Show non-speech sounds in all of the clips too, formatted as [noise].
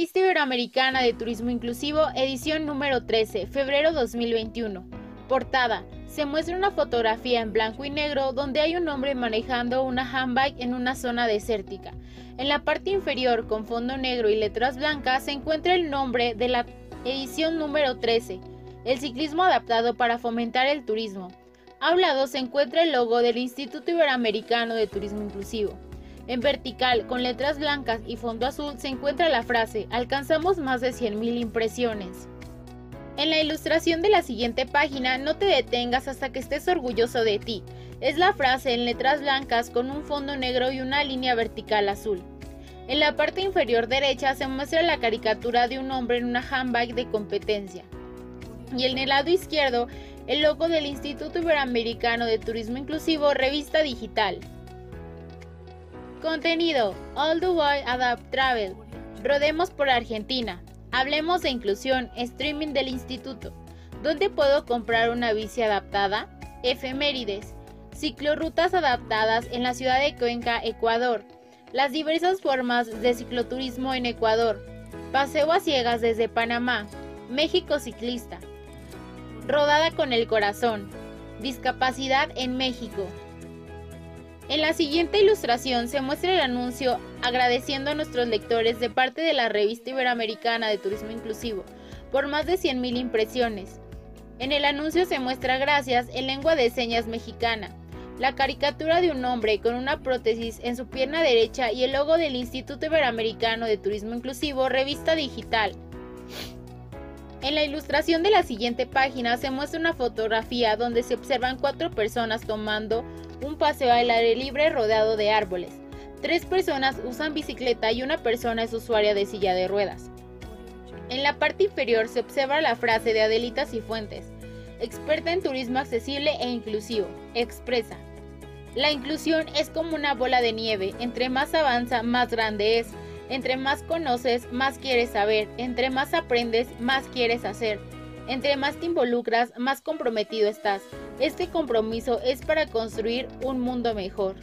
Revista Iberoamericana de Turismo Inclusivo, edición número 13, febrero 2021. Portada. Se muestra una fotografía en blanco y negro donde hay un hombre manejando una handbike en una zona desértica. En la parte inferior, con fondo negro y letras blancas, se encuentra el nombre de la edición número 13, el ciclismo adaptado para fomentar el turismo. A un lado se encuentra el logo del Instituto Iberoamericano de Turismo Inclusivo. En vertical, con letras blancas y fondo azul, se encuentra la frase, alcanzamos más de 100.000 impresiones. En la ilustración de la siguiente página, no te detengas hasta que estés orgulloso de ti. Es la frase en letras blancas con un fondo negro y una línea vertical azul. En la parte inferior derecha se muestra la caricatura de un hombre en una handbag de competencia. Y en el lado izquierdo, el logo del Instituto Iberoamericano de Turismo Inclusivo, revista digital. Contenido: All the Way Adapt Travel. Rodemos por Argentina. Hablemos de inclusión, streaming del instituto. ¿Dónde puedo comprar una bici adaptada? Efemérides. Ciclorrutas adaptadas en la ciudad de Cuenca, Ecuador. Las diversas formas de cicloturismo en Ecuador. Paseo a ciegas desde Panamá. México ciclista. Rodada con el corazón. Discapacidad en México. En la siguiente ilustración se muestra el anuncio agradeciendo a nuestros lectores de parte de la revista iberoamericana de Turismo Inclusivo por más de 100.000 impresiones. En el anuncio se muestra gracias en lengua de señas mexicana, la caricatura de un hombre con una prótesis en su pierna derecha y el logo del Instituto Iberoamericano de Turismo Inclusivo, revista digital. En la ilustración de la siguiente página se muestra una fotografía donde se observan cuatro personas tomando un paseo al aire libre rodeado de árboles. Tres personas usan bicicleta y una persona es usuaria de silla de ruedas. En la parte inferior se observa la frase de Adelita Cifuentes, experta en turismo accesible e inclusivo, expresa. La inclusión es como una bola de nieve, entre más avanza, más grande es. Entre más conoces, más quieres saber. Entre más aprendes, más quieres hacer. Entre más te involucras, más comprometido estás. Este compromiso es para construir un mundo mejor.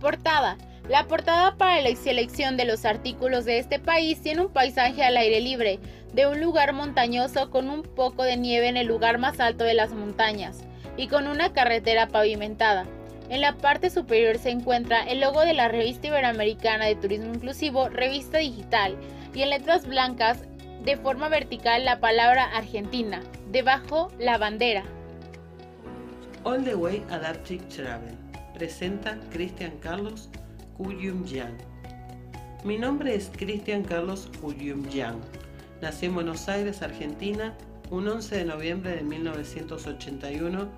Portada. La portada para la selección de los artículos de este país tiene un paisaje al aire libre, de un lugar montañoso con un poco de nieve en el lugar más alto de las montañas, y con una carretera pavimentada. En la parte superior se encuentra el logo de la revista iberoamericana de turismo inclusivo, revista digital, y en letras blancas de forma vertical la palabra Argentina, debajo la bandera. All the Way Adaptive Travel presenta Cristian Carlos Cuyum Yang. Mi nombre es Cristian Carlos Cuyum Yang. Nací en Buenos Aires, Argentina, un 11 de noviembre de 1981,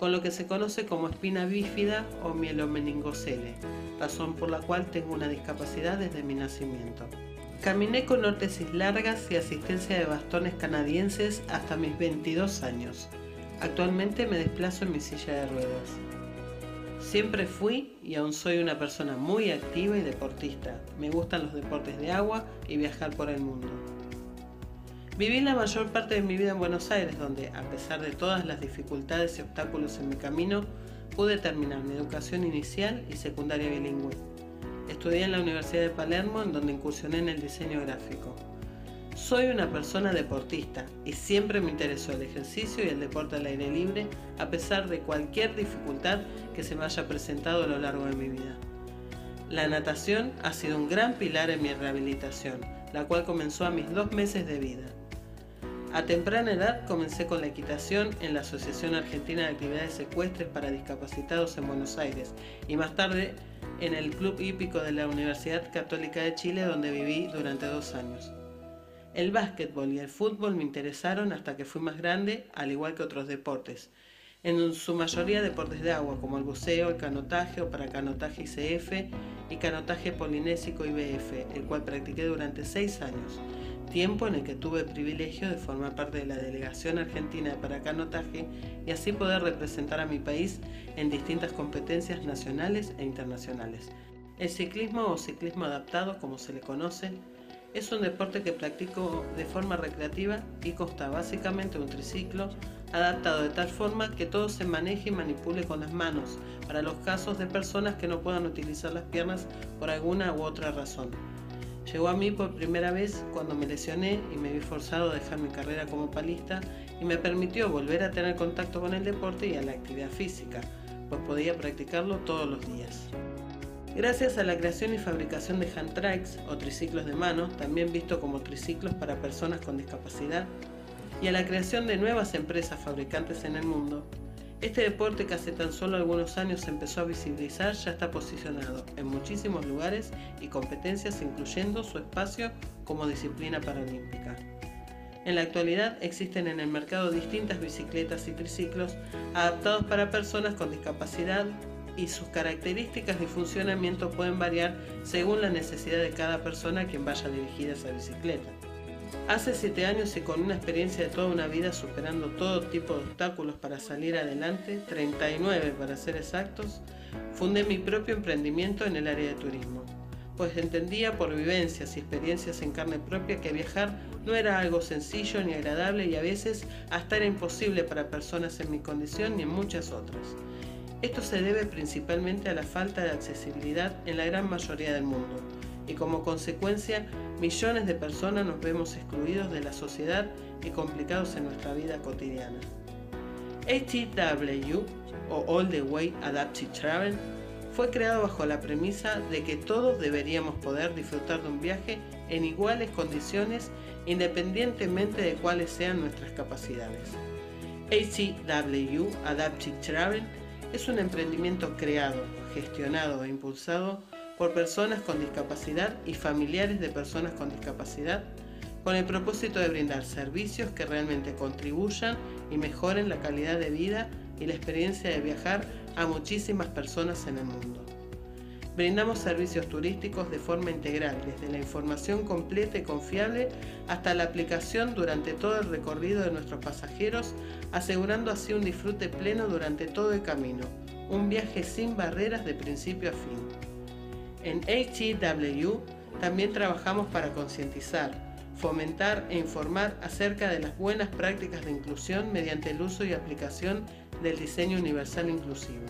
con lo que se conoce como espina bífida o mielomeningocele, razón por la cual tengo una discapacidad desde mi nacimiento. Caminé con órtesis largas y asistencia de bastones canadienses hasta mis 22 años. Actualmente me desplazo en mi silla de ruedas. Siempre fui y aún soy una persona muy activa y deportista. Me gustan los deportes de agua y viajar por el mundo. Viví la mayor parte de mi vida en Buenos Aires, donde, a pesar de todas las dificultades y obstáculos en mi camino, pude terminar mi educación inicial y secundaria bilingüe. Estudié en la Universidad de Palermo, en donde incursioné en el diseño gráfico. Soy una persona deportista y siempre me interesó el ejercicio y el deporte al aire libre, a pesar de cualquier dificultad que se me haya presentado a lo largo de mi vida. La natación ha sido un gran pilar en mi rehabilitación, la cual comenzó a mis dos meses de vida. A temprana edad comencé con la equitación en la Asociación Argentina de Actividades Secuestres para Discapacitados en Buenos Aires y más tarde en el Club Hípico de la Universidad Católica de Chile donde viví durante dos años. El básquetbol y el fútbol me interesaron hasta que fui más grande, al igual que otros deportes. En su mayoría deportes de agua, como el buceo, el canotaje o para canotaje ICF y canotaje polinésico IBF, el cual practiqué durante seis años, tiempo en el que tuve el privilegio de formar parte de la delegación argentina de paracanotaje y así poder representar a mi país en distintas competencias nacionales e internacionales. El ciclismo o ciclismo adaptado, como se le conoce, es un deporte que practico de forma recreativa y consta básicamente un triciclo adaptado de tal forma que todo se maneje y manipule con las manos para los casos de personas que no puedan utilizar las piernas por alguna u otra razón. Llegó a mí por primera vez cuando me lesioné y me vi forzado a dejar mi carrera como palista y me permitió volver a tener contacto con el deporte y a la actividad física, pues podía practicarlo todos los días. Gracias a la creación y fabricación de hand trikes o triciclos de mano, también visto como triciclos para personas con discapacidad, y a la creación de nuevas empresas fabricantes en el mundo, este deporte que hace tan solo algunos años se empezó a visibilizar ya está posicionado en muchísimos lugares y competencias incluyendo su espacio como disciplina paralímpica. En la actualidad existen en el mercado distintas bicicletas y triciclos adaptados para personas con discapacidad y sus características y funcionamiento pueden variar según la necesidad de cada persona a quien vaya dirigida esa bicicleta. Hace siete años y con una experiencia de toda una vida superando todo tipo de obstáculos para salir adelante, 39 para ser exactos, fundé mi propio emprendimiento en el área de turismo, pues entendía por vivencias y experiencias en carne propia que viajar no era algo sencillo ni agradable y a veces hasta era imposible para personas en mi condición ni en muchas otras. Esto se debe principalmente a la falta de accesibilidad en la gran mayoría del mundo y como consecuencia millones de personas nos vemos excluidos de la sociedad y complicados en nuestra vida cotidiana. HTW o All the Way Adaptive Travel fue creado bajo la premisa de que todos deberíamos poder disfrutar de un viaje en iguales condiciones independientemente de cuáles sean nuestras capacidades. HTW Adaptive Travel es un emprendimiento creado, gestionado e impulsado por personas con discapacidad y familiares de personas con discapacidad con el propósito de brindar servicios que realmente contribuyan y mejoren la calidad de vida y la experiencia de viajar a muchísimas personas en el mundo. Brindamos servicios turísticos de forma integral, desde la información completa y confiable hasta la aplicación durante todo el recorrido de nuestros pasajeros, asegurando así un disfrute pleno durante todo el camino, un viaje sin barreras de principio a fin. En HEW también trabajamos para concientizar, fomentar e informar acerca de las buenas prácticas de inclusión mediante el uso y aplicación del diseño universal inclusivo.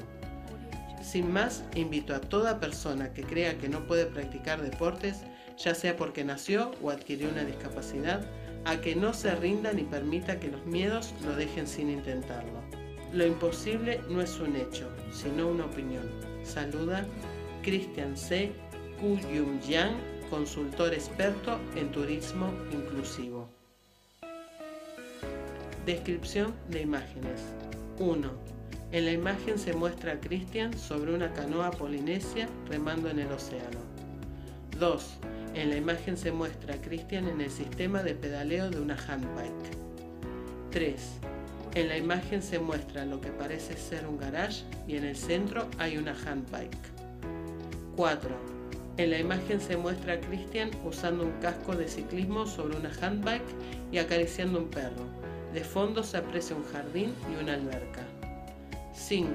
Sin más, invito a toda persona que crea que no puede practicar deportes, ya sea porque nació o adquirió una discapacidad, a que no se rinda ni permita que los miedos lo dejen sin intentarlo. Lo imposible no es un hecho, sino una opinión. Saluda Christian C. Kuyum Yang, consultor experto en turismo inclusivo. Descripción de imágenes. 1. En la imagen se muestra a Christian sobre una canoa polinesia remando en el océano. 2. En la imagen se muestra a Christian en el sistema de pedaleo de una handbike. 3. En la imagen se muestra lo que parece ser un garage y en el centro hay una handbike. 4. En la imagen se muestra a Christian usando un casco de ciclismo sobre una handbike y acariciando un perro. De fondo se aprecia un jardín y una alberca. 5.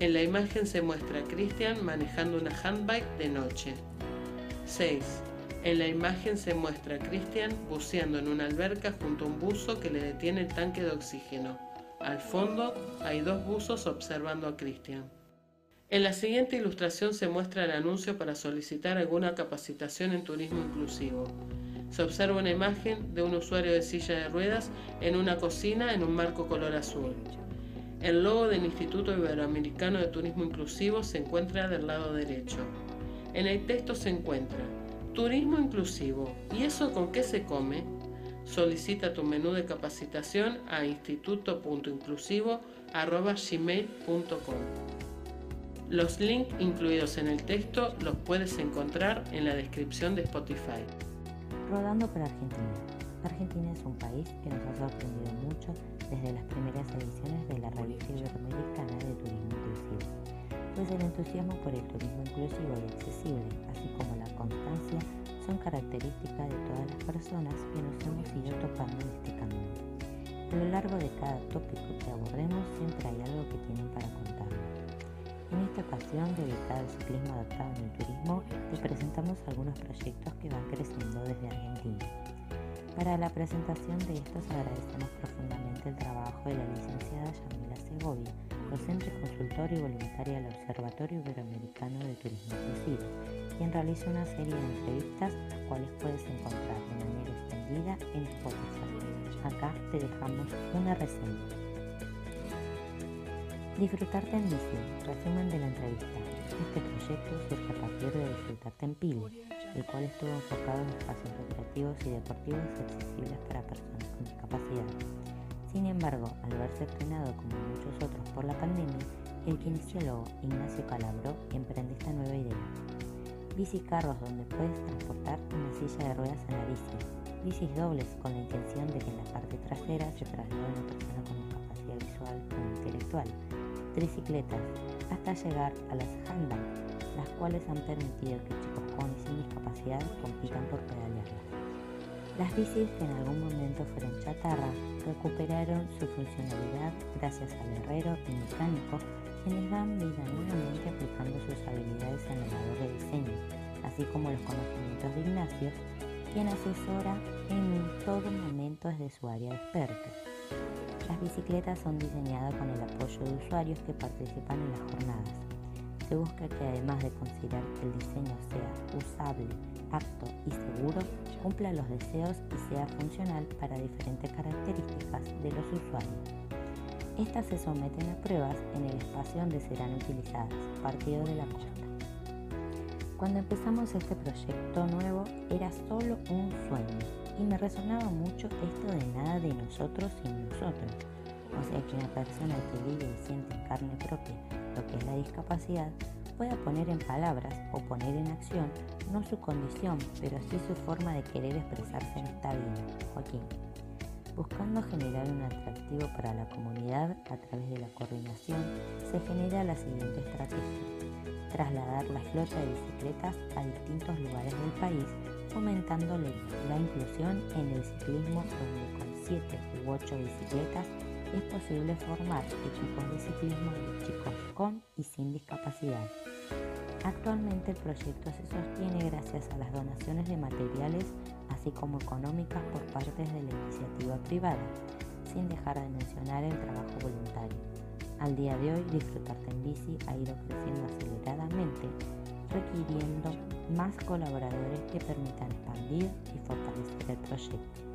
En la imagen se muestra a Christian manejando una handbike de noche. 6. En la imagen se muestra a Christian buceando en una alberca junto a un buzo que le detiene el tanque de oxígeno. Al fondo hay dos buzos observando a Christian. En la siguiente ilustración se muestra el anuncio para solicitar alguna capacitación en turismo inclusivo. Se observa una imagen de un usuario de silla de ruedas en una cocina en un marco color azul. El logo del Instituto Iberoamericano de Turismo Inclusivo se encuentra del lado derecho. En el texto se encuentra Turismo Inclusivo. ¿Y eso con qué se come? Solicita tu menú de capacitación a instituto.inclusivo.gmail.com. Los links incluidos en el texto los puedes encontrar en la descripción de Spotify. Rodando para Argentina. Argentina es un país que nos ha sorprendido mucho desde las primeras ediciones de la revista iberoamericana de turismo inclusivo, pues el entusiasmo por el turismo inclusivo y accesible, así como la constancia, son características de todas las personas que nos hemos ido topando en este camino. A lo largo de cada tópico que abordemos siempre hay algo que tienen para contarnos. En esta ocasión, dedicada al ciclismo adaptado en el turismo, te presentamos algunos proyectos que van creciendo desde Argentina. Para la presentación de estos agradecemos profundamente el trabajo de la licenciada Yamila Segovia, docente, consultor y voluntaria del Observatorio Iberoamericano de Turismo Inclusivo, quien realiza una serie de entrevistas, las cuales puedes encontrar de manera extendida en Spotify. Acá te dejamos una reseña. Disfrutarte en bici, resumen de la entrevista. Este proyecto surge a partir de Disfrutarte en Pili, el cual estuvo enfocado en espacios recreativos y deportivos accesibles para personas con discapacidad. Sin embargo, al verse frenado como muchos otros por la pandemia, el kinesiólogo Ignacio Calabró emprende esta nueva idea. Bici carros donde puedes transportar una silla de ruedas en la bici. Bicis dobles con la intención de que en la parte trasera se traslade una persona con discapacidad visual o intelectual. Tricicletas, hasta llegar a las handball, las cuales han permitido que chicos con y sin discapacidad compitan por pedalearlas. Las bicis que en algún momento fueron chatarra recuperaron su funcionalidad gracias al herrero y mecánico quienes dan vida nuevamente aplicando sus habilidades en la labor de diseño, así como los conocimientos de Ignacio, quien asesora en todo momento desde su área de experto. Las bicicletas son diseñadas con el apoyo de usuarios que participan en las jornadas. Se busca que además de considerar que el diseño sea usable, apto y seguro, cumpla los deseos y sea funcional para diferentes características de los usuarios. Estas se someten a pruebas en el espacio donde serán utilizadas, partido de la costa. Cuando empezamos este proyecto nuevo era solo un sueño y me resonaba mucho esto de nada de nosotros sin nosotros. O sea que una persona que vive y siente en carne propia lo que es la discapacidad pueda poner en palabras o poner en acción no su condición, pero sí su forma de querer expresarse en esta vida. Joaquín. Buscando generar un atractivo para la comunidad a través de la coordinación, se genera la siguiente estrategia. Trasladar la flota de bicicletas a distintos lugares del país, fomentando la inclusión en el ciclismo donde con 7 u 8 bicicletas es posible formar equipos de ciclismo de chicos con y sin discapacidad. Actualmente el proyecto se sostiene gracias a las donaciones de materiales así como económicas por parte de la iniciativa privada, sin dejar de mencionar el trabajo voluntario. Al día de hoy, Disfrutarte en Bici ha ido creciendo aceleradamente, requiriendo más colaboradores que permitan expandir y fortalecer el proyecto.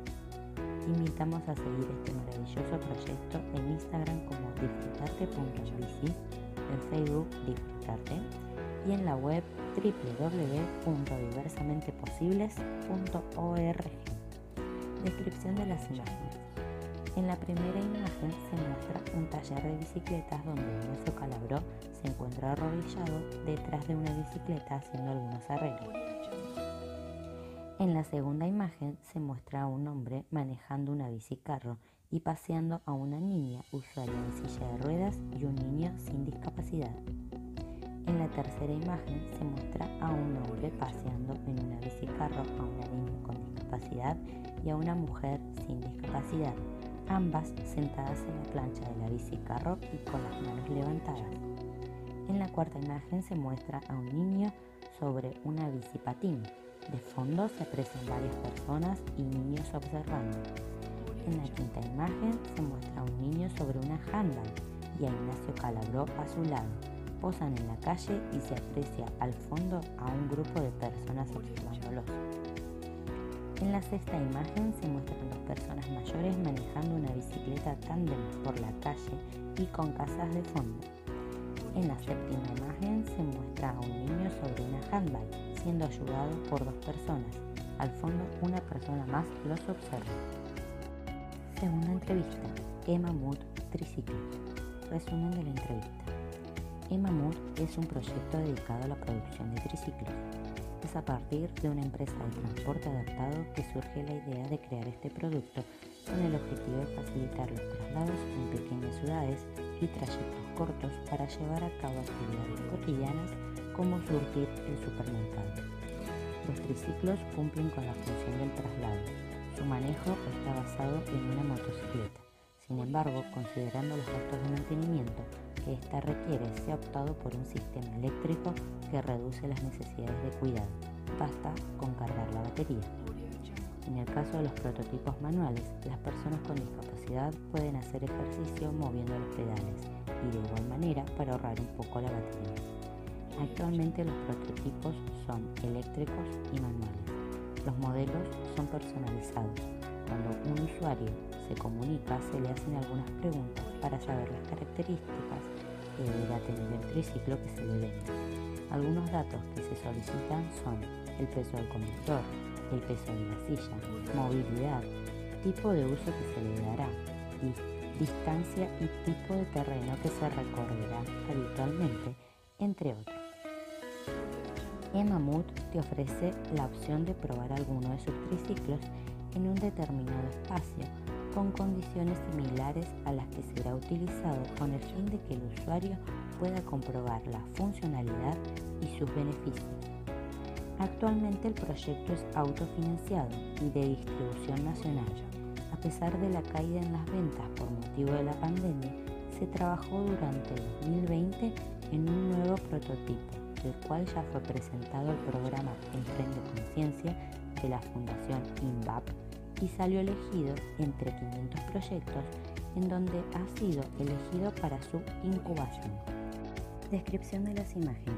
Invitamos a seguir este maravilloso proyecto en Instagram como disfrutarte.bici, en Facebook Disfrutarte y en la web www.diversamenteposibles.org. Descripción de las imágenes. En la primera imagen se muestra un taller de bicicletas donde Ignacio Calabró se encuentra arrodillado detrás de una bicicleta haciendo algunos arreglos. En la segunda imagen se muestra a un hombre manejando una bicicarro y paseando a una niña usuaria de silla de ruedas y un niño sin discapacidad. En la tercera imagen se muestra a un hombre paseando en una bicicarro a una niña con discapacidad y a una mujer sin discapacidad, ambas sentadas en la plancha de la bicicarro y con las manos levantadas. En la cuarta imagen se muestra a un niño sobre una bicipatín. De fondo se aprecian varias personas y niños observando. En la quinta imagen se muestra a un niño sobre una handball y a Ignacio Calabró a su lado posan en la calle y se aprecia al fondo a un grupo de personas observándolos. En la sexta imagen se muestran dos personas mayores manejando una bicicleta tándem por la calle y con casas de fondo. En la séptima imagen se muestra a un niño sobre una handball siendo ayudado por dos personas. Al fondo una persona más los observa. Segunda entrevista. Emma Mood Triciclo. Resumen de la entrevista. Emamur es un proyecto dedicado a la producción de triciclos. Es a partir de una empresa de transporte adaptado que surge la idea de crear este producto con el objetivo de facilitar los traslados en pequeñas ciudades y trayectos cortos para llevar a cabo actividades cotidianas como surtir el supermercado. Los triciclos cumplen con la función del traslado. Su manejo está basado en una motocicleta. Sin embargo, considerando los gastos de mantenimiento, que ésta requiere se ha optado por un sistema eléctrico que reduce las necesidades de cuidado. Basta con cargar la batería. En el caso de los prototipos manuales, las personas con discapacidad pueden hacer ejercicio moviendo los pedales y de igual manera para ahorrar un poco la batería. Actualmente los prototipos son eléctricos y manuales. Los modelos son personalizados. Cuando un usuario se comunica se le hacen algunas preguntas para saber las características que deberá tener el triciclo que se le vende. Algunos datos que se solicitan son el peso del conductor, el peso de la silla, movilidad, tipo de uso que se le dará, distancia y tipo de terreno que se recorrerá habitualmente, entre otros. Emamut te ofrece la opción de probar alguno de sus triciclos en un determinado espacio con condiciones similares a las que será utilizado con el fin de que el usuario pueda comprobar la funcionalidad y sus beneficios. Actualmente el proyecto es autofinanciado y de distribución nacional. A pesar de la caída en las ventas por motivo de la pandemia, se trabajó durante el 2020 en un nuevo prototipo, el cual ya fue presentado al programa El Tren de Conciencia de la Fundación INVAP y salió elegido entre 500 proyectos en donde ha sido elegido para su incubación. Descripción de las imágenes.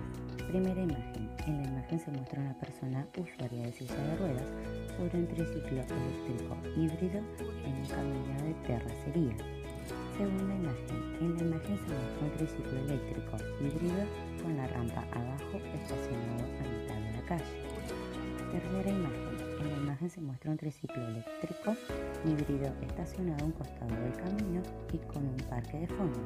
Primera imagen. En la imagen se muestra una persona usuaria de silla de ruedas sobre un triciclo eléctrico híbrido en un camino de terracería. Segunda imagen. En la imagen se muestra un triciclo eléctrico híbrido con la rampa abajo estacionado a mitad de la calle. Tercera imagen. En la imagen se muestra un triciclo eléctrico híbrido estacionado a un costado del camino y con un parque de fondo.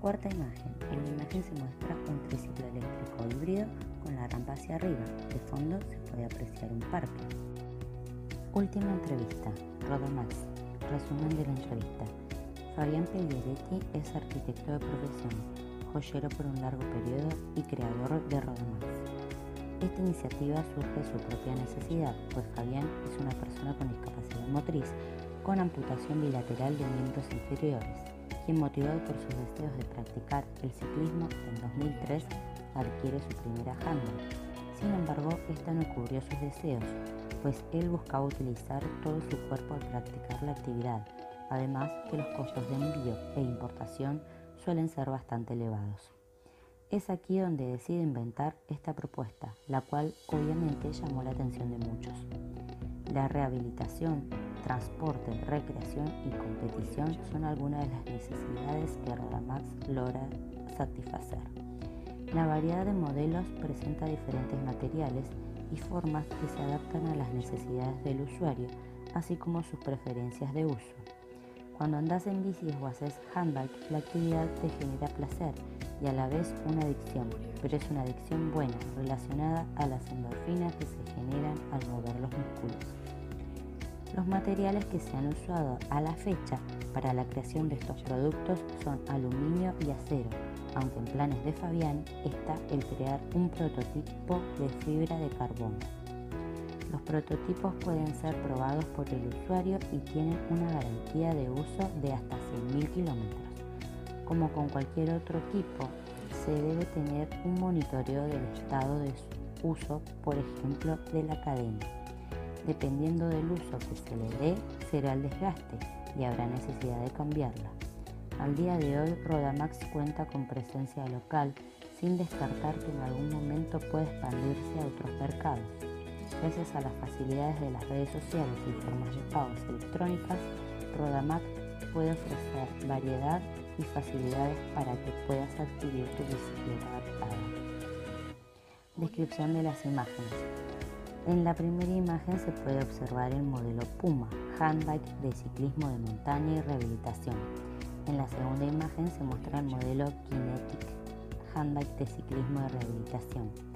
Cuarta imagen. En la imagen se muestra un triciclo eléctrico híbrido con la rampa hacia arriba. De fondo se puede apreciar un parque. Última entrevista. Rodomax. Resumen de la entrevista. Fabián Pelleretti es arquitecto de profesión, joyero por un largo periodo y creador de Rodomax. Esta iniciativa surge de su propia necesidad, pues Fabián es una persona con discapacidad motriz, con amputación bilateral de miembros inferiores, quien motivado por sus deseos de practicar el ciclismo en 2003 adquiere su primera handbike. Sin embargo, esta no cubrió sus deseos, pues él buscaba utilizar todo su cuerpo al practicar la actividad, además que los costos de envío e importación suelen ser bastante elevados. Es aquí donde decide inventar esta propuesta, la cual obviamente llamó la atención de muchos. La rehabilitación, transporte, recreación y competición son algunas de las necesidades que Rodamax logra satisfacer. La variedad de modelos presenta diferentes materiales y formas que se adaptan a las necesidades del usuario, así como sus preferencias de uso. Cuando andas en bici o haces handbike, la actividad te genera placer y a la vez una adicción, pero es una adicción buena, relacionada a las endorfinas que se generan al mover los músculos. Los materiales que se han usado a la fecha para la creación de estos productos son aluminio y acero, aunque en planes de Fabián está el crear un prototipo de fibra de carbono. Los prototipos pueden ser probados por el usuario y tienen una garantía de uso de hasta 100.000 kilómetros. Como con cualquier otro equipo, se debe tener un monitoreo del estado de uso, por ejemplo, de la cadena. Dependiendo del uso que se le dé, será el desgaste y habrá necesidad de cambiarla. Al día de hoy, Rodamax cuenta con presencia local, sin descartar que en algún momento pueda expandirse a otros mercados. Gracias a las facilidades de las redes sociales y formas de pagos electrónicas, Rodamax puede ofrecer variedad y facilidades para que puedas adquirir tu bicicleta adaptada. Descripción de las imágenes. En la primera imagen se puede observar el modelo Puma, handbike de ciclismo de montaña y rehabilitación. En la segunda imagen se muestra el modelo Kinetic, handbike de ciclismo de rehabilitación.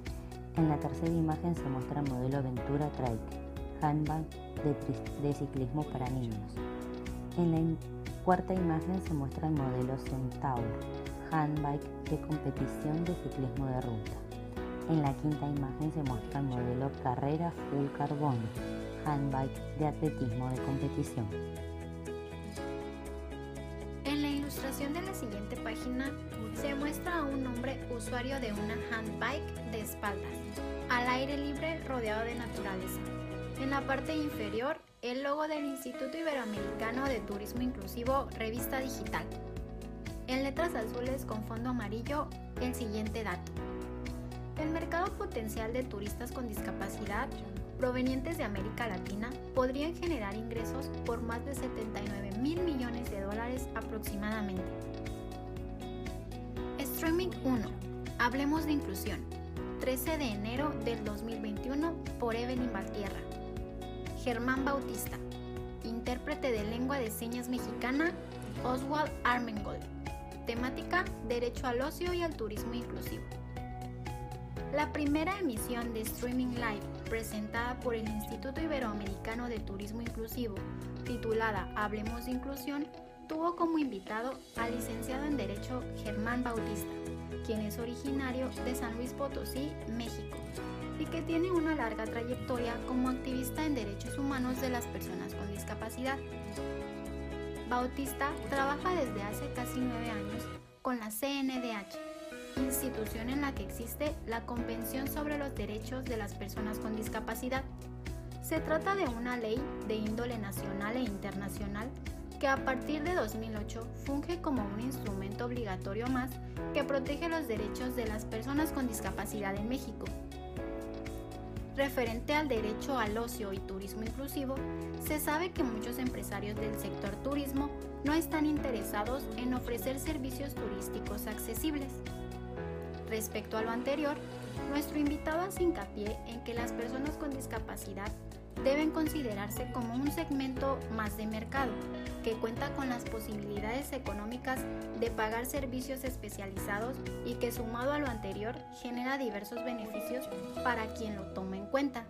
En la tercera imagen se muestra el modelo Ventura Trike, handbike de, ciclismo para niños. En la cuarta imagen se muestra el modelo Centaur, handbike de competición de ciclismo de ruta. En la quinta imagen se muestra el modelo Carrera Full Carbon, handbike de atletismo de competición. Siguiente página se muestra a un hombre usuario de una handbike de espaldas, al aire libre rodeado de naturaleza. En la parte inferior el logo del Instituto Iberoamericano de Turismo Inclusivo Revista Digital. en letras azules con fondo amarillo el siguiente dato. El mercado potencial de turistas con discapacidad provenientes de América Latina podrían generar ingresos por más de 79 mil millones de dólares aproximadamente. Streaming 1. Hablemos de inclusión. 13 de enero del 2021 por Evelyn Valtierra. Germán Bautista. Intérprete de lengua de señas mexicana, Oswald Armengold. Temática, Derecho al ocio y al turismo inclusivo. La primera emisión de Streaming Live, presentada por el Instituto Iberoamericano de Turismo Inclusivo, titulada Hablemos de Inclusión, tuvo como invitado al licenciado en Derecho Germán Bautista, quien es originario de San Luis Potosí, México, y que tiene una larga trayectoria como activista en derechos humanos de las personas con discapacidad. Bautista trabaja desde hace casi nueve años con la CNDH institución en la que existe la Convención sobre los Derechos de las Personas con Discapacidad. Se trata de una ley de índole nacional e internacional que a partir de 2008 funge como un instrumento obligatorio más que protege los derechos de las personas con discapacidad en México. Referente al derecho al ocio y turismo inclusivo, se sabe que muchos empresarios del sector turismo no están interesados en ofrecer servicios turísticos accesibles. Respecto a lo anterior, nuestro invitado hace hincapié en que las personas con discapacidad deben considerarse como un segmento más de mercado, que cuenta con las posibilidades económicas de pagar servicios especializados y que sumado a lo anterior genera diversos beneficios para quien lo toma en cuenta.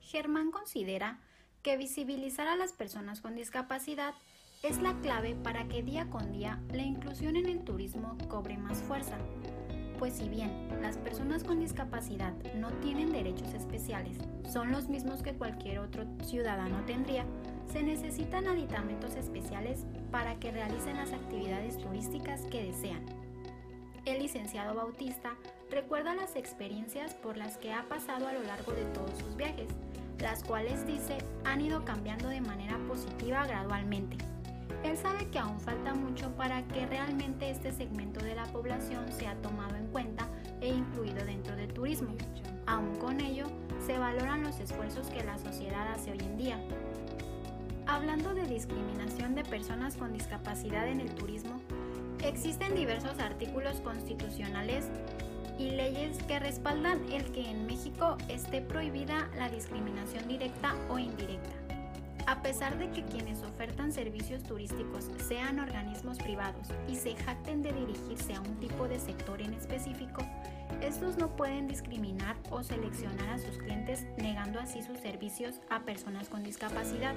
Germán considera que visibilizar a las personas con discapacidad es la clave para que día con día la inclusión en el turismo cobre más fuerza, pues si bien las personas con discapacidad no tienen derechos especiales, son los mismos que cualquier otro ciudadano tendría, se necesitan aditamentos especiales para que realicen las actividades turísticas que desean. El licenciado Bautista recuerda las experiencias por las que ha pasado a lo largo de todos sus viajes, las cuales dice han ido cambiando de manera positiva gradualmente. Él sabe que aún falta mucho para que realmente este segmento de la población sea tomado en cuenta e incluido dentro del turismo. Aún con ello, se valoran los esfuerzos que la sociedad hace hoy en día. Hablando de discriminación de personas con discapacidad en el turismo, existen diversos artículos constitucionales y leyes que respaldan el que en México esté prohibida la discriminación directa o indirecta. A pesar de que quienes ofertan servicios turísticos sean organismos privados y se jacten de dirigirse a un tipo de sector en específico, estos no pueden discriminar o seleccionar a sus clientes negando así sus servicios a personas con discapacidad.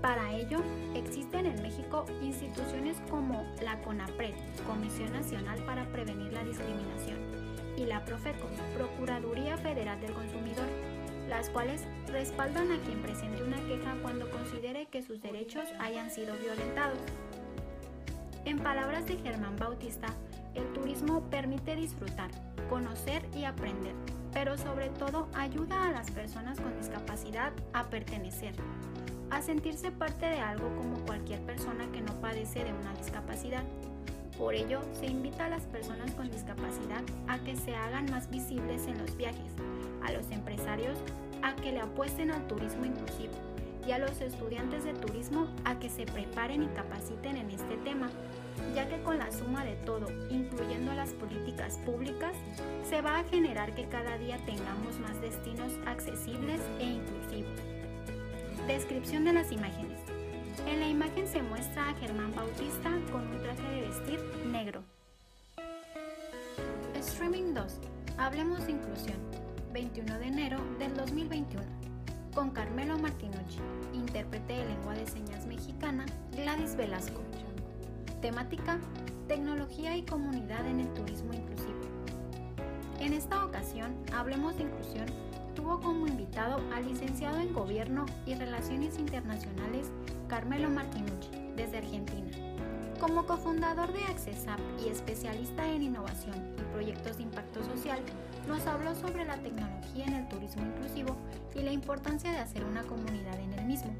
Para ello, existen en México instituciones como la CONAPRED, Comisión Nacional para Prevenir la Discriminación, y la Profeco, Procuraduría Federal del Consumidor, las cuales respaldan a quien presente una queja cuando considere que sus derechos hayan sido violentados. En palabras de Germán Bautista, el turismo permite disfrutar, conocer y aprender, pero sobre todo ayuda a las personas con discapacidad a pertenecer, a sentirse parte de algo como cualquier persona que no padece de una discapacidad. Por ello, se invita a las personas con discapacidad a que se hagan más visibles en los viajes, a los empresarios a que le apuesten al turismo inclusivo y a los estudiantes de turismo a que se preparen y capaciten en este tema, ya que con la suma de todo, incluyendo las políticas públicas, se va a generar que cada día tengamos más destinos accesibles e inclusivos. Descripción de las imágenes. En la imagen se muestra a Germán Bautista con un traje de vestir negro. Streaming 2. Hablemos de inclusión. 21 de enero del 2021, con Carmelo Martinucci, intérprete de lengua de señas mexicana, Gladys Velasco. Temática, tecnología y comunidad en el turismo inclusivo. En esta ocasión, Hablemos de Inclusión tuvo como invitado al licenciado en Gobierno y Relaciones Internacionales, Carmelo Martinucci, desde Argentina. Como cofundador de AccessUp y especialista en innovación y proyectos de impacto social, nos habló sobre la tecnología en el turismo inclusivo y la importancia de hacer una comunidad en el mismo.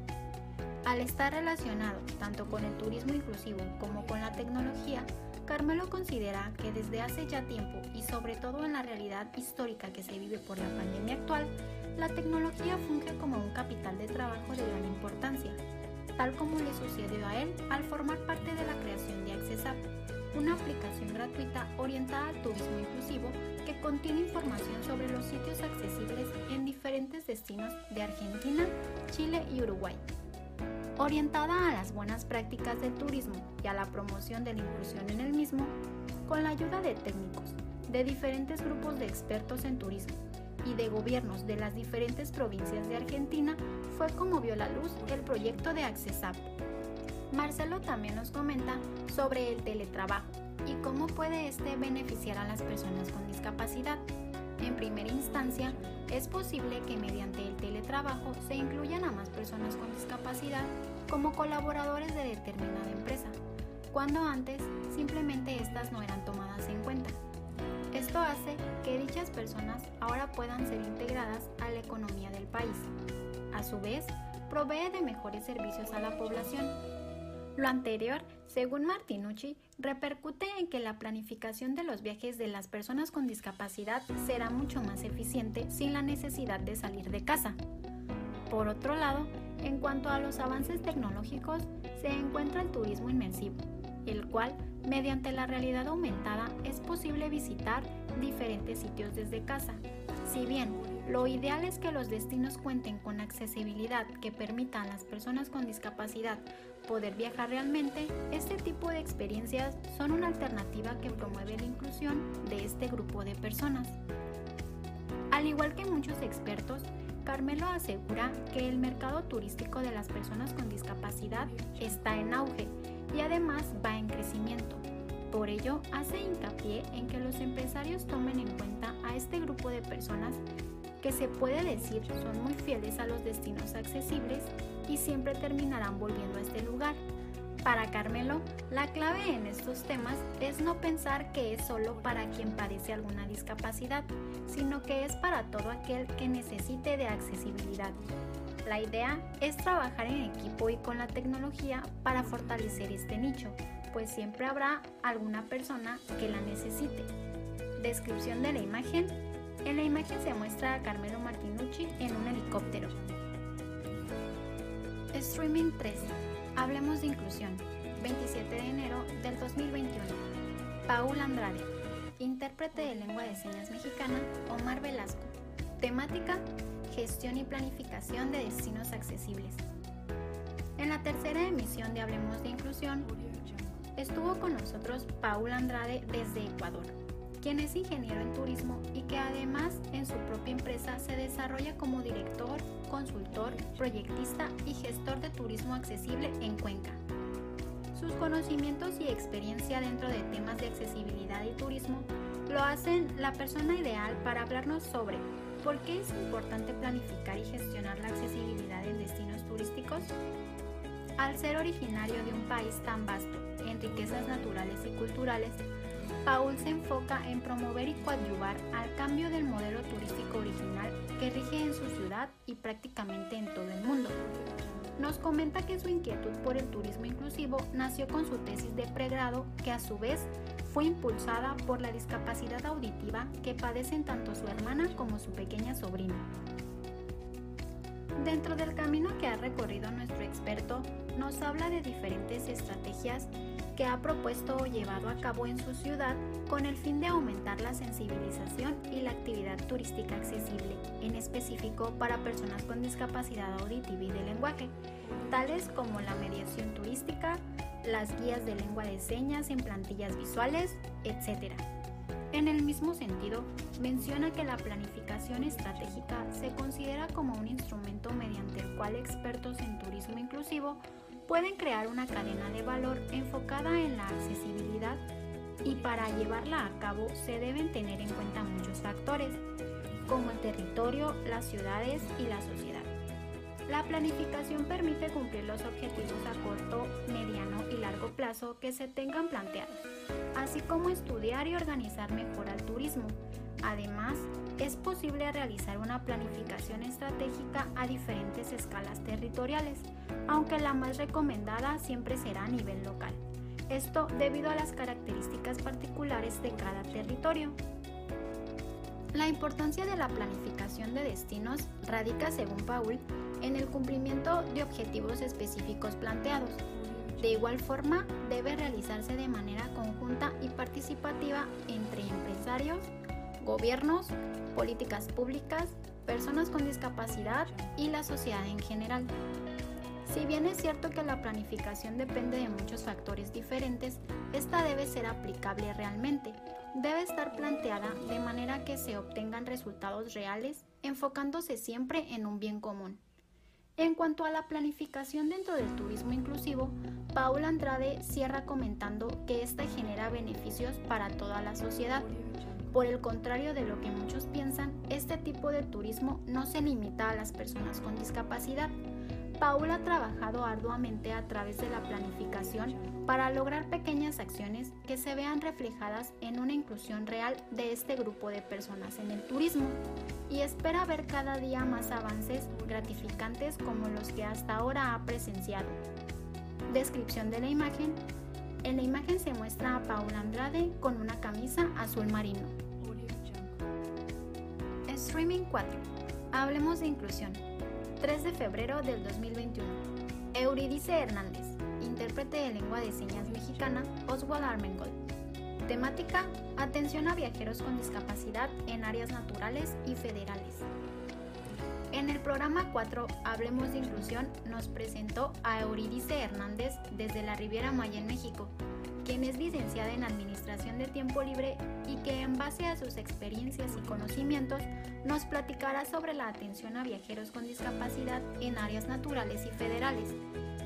Al estar relacionado tanto con el turismo inclusivo como con la tecnología, Carmelo considera que desde hace ya tiempo y sobre todo en la realidad histórica que se vive por la pandemia actual, la tecnología funge como un capital de trabajo de gran importancia, tal como le sucedió a él al formar parte de la creación de AccessApp, una aplicación gratuita orientada al turismo inclusivo que contiene información sobre los sitios accesibles en diferentes destinos de Argentina, Chile y Uruguay. Orientada a las buenas prácticas del turismo y a la promoción de la inclusión en el mismo, con la ayuda de técnicos, de diferentes grupos de expertos en turismo y de gobiernos de las diferentes provincias de Argentina, fue como vio la luz el proyecto de AccessApp. Marcelo también nos comenta sobre el teletrabajo y cómo puede este beneficiar a las personas con discapacidad. En primera instancia, es posible que mediante el teletrabajo se incluyan a más personas con discapacidad como colaboradores de determinada empresa, cuando antes simplemente estas no eran tomadas en cuenta. Esto hace que dichas personas ahora puedan ser integradas a la economía del país. A su vez, provee de mejores servicios a la población lo anterior, según Martinucci, repercute en que la planificación de los viajes de las personas con discapacidad será mucho más eficiente sin la necesidad de salir de casa. Por otro lado, en cuanto a los avances tecnológicos, se encuentra el turismo inmersivo, el cual, mediante la realidad aumentada, es posible visitar diferentes sitios desde casa. Si bien lo ideal es que los destinos cuenten con accesibilidad que permita a las personas con discapacidad poder viajar realmente, este tipo de experiencias son una alternativa que promueve la inclusión de este grupo de personas. Al igual que muchos expertos, Carmelo asegura que el mercado turístico de las personas con discapacidad está en auge y además va en crecimiento. Por ello, hace hincapié en que los empresarios tomen en cuenta a este grupo de personas que se puede decir son muy fieles a los destinos accesibles y siempre terminarán volviendo a este lugar. Para Carmelo, la clave en estos temas es no pensar que es solo para quien padece alguna discapacidad, sino que es para todo aquel que necesite de accesibilidad. La idea es trabajar en equipo y con la tecnología para fortalecer este nicho, pues siempre habrá alguna persona que la necesite. Descripción de la imagen en la imagen se muestra a Carmelo Martinucci en un helicóptero. Streaming 3. Hablemos de inclusión. 27 de enero del 2021. Paul Andrade. Intérprete de lengua de señas mexicana, Omar Velasco. Temática, gestión y planificación de destinos accesibles. En la tercera emisión de Hablemos de Inclusión, estuvo con nosotros Paul Andrade desde Ecuador quien es ingeniero en turismo y que además en su propia empresa se desarrolla como director, consultor, proyectista y gestor de turismo accesible en Cuenca. Sus conocimientos y experiencia dentro de temas de accesibilidad y turismo lo hacen la persona ideal para hablarnos sobre por qué es importante planificar y gestionar la accesibilidad en destinos turísticos. Al ser originario de un país tan vasto en riquezas naturales y culturales, Paul se enfoca en promover y coadyuvar al cambio del modelo turístico original que rige en su ciudad y prácticamente en todo el mundo. Nos comenta que su inquietud por el turismo inclusivo nació con su tesis de pregrado que a su vez fue impulsada por la discapacidad auditiva que padecen tanto su hermana como su pequeña sobrina. Dentro del camino que ha recorrido nuestro experto, nos habla de diferentes estrategias que ha propuesto o llevado a cabo en su ciudad con el fin de aumentar la sensibilización y la actividad turística accesible, en específico para personas con discapacidad auditiva y de lenguaje, tales como la mediación turística, las guías de lengua de señas en plantillas visuales, etc. En el mismo sentido, menciona que la planificación estratégica se considera como un instrumento mediante el cual expertos en turismo inclusivo pueden crear una cadena de valor enfocada en la accesibilidad y para llevarla a cabo se deben tener en cuenta muchos factores, como el territorio, las ciudades y la sociedad. La planificación permite cumplir los objetivos a corto, mediano y largo plazo que se tengan planteados, así como estudiar y organizar mejor al turismo, Además, es posible realizar una planificación estratégica a diferentes escalas territoriales, aunque la más recomendada siempre será a nivel local. Esto debido a las características particulares de cada territorio. La importancia de la planificación de destinos radica, según Paul, en el cumplimiento de objetivos específicos planteados. De igual forma, debe realizarse de manera conjunta y participativa entre empresarios, gobiernos, políticas públicas, personas con discapacidad y la sociedad en general. Si bien es cierto que la planificación depende de muchos factores diferentes, esta debe ser aplicable realmente. Debe estar planteada de manera que se obtengan resultados reales, enfocándose siempre en un bien común. En cuanto a la planificación dentro del turismo inclusivo, Paula Andrade cierra comentando que esta genera beneficios para toda la sociedad. Por el contrario de lo que muchos piensan, este tipo de turismo no se limita a las personas con discapacidad, Paul ha trabajado arduamente a través de la planificación para lograr pequeñas acciones que se vean reflejadas en una inclusión real de este grupo de personas en el turismo y espera ver cada día más avances gratificantes como los que hasta ahora ha presenciado. Descripción de la imagen. En la imagen se muestra a Paula Andrade con una camisa azul marino. Streaming 4. Hablemos de inclusión. 3 de febrero del 2021. Euridice Hernández, intérprete de lengua de señas mexicana, Oswald Armengol. Temática, atención a viajeros con discapacidad en áreas naturales y federales. En el programa 4, Hablemos de Inclusión, nos presentó a Euridice Hernández desde la Riviera Maya en México, quien es licenciada en Administración de Tiempo Libre y que en base a sus experiencias y conocimientos nos platicará sobre la atención a viajeros con discapacidad en áreas naturales y federales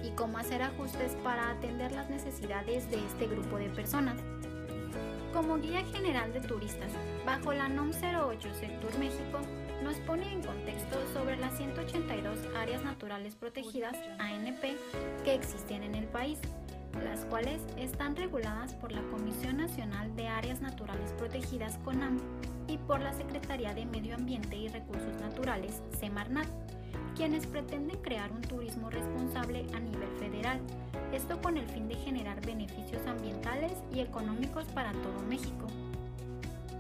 y cómo hacer ajustes para atender las necesidades de este grupo de personas. Como guía general de turistas, bajo la NOM 08 Sector México, nos pone en contexto sobre las 182 áreas naturales protegidas ANP que existen en el país las cuales están reguladas por la Comisión Nacional de Áreas Naturales Protegidas CONAM y por la Secretaría de Medio Ambiente y Recursos Naturales Semarnat, quienes pretenden crear un turismo responsable a nivel federal, esto con el fin de generar beneficios ambientales y económicos para todo México.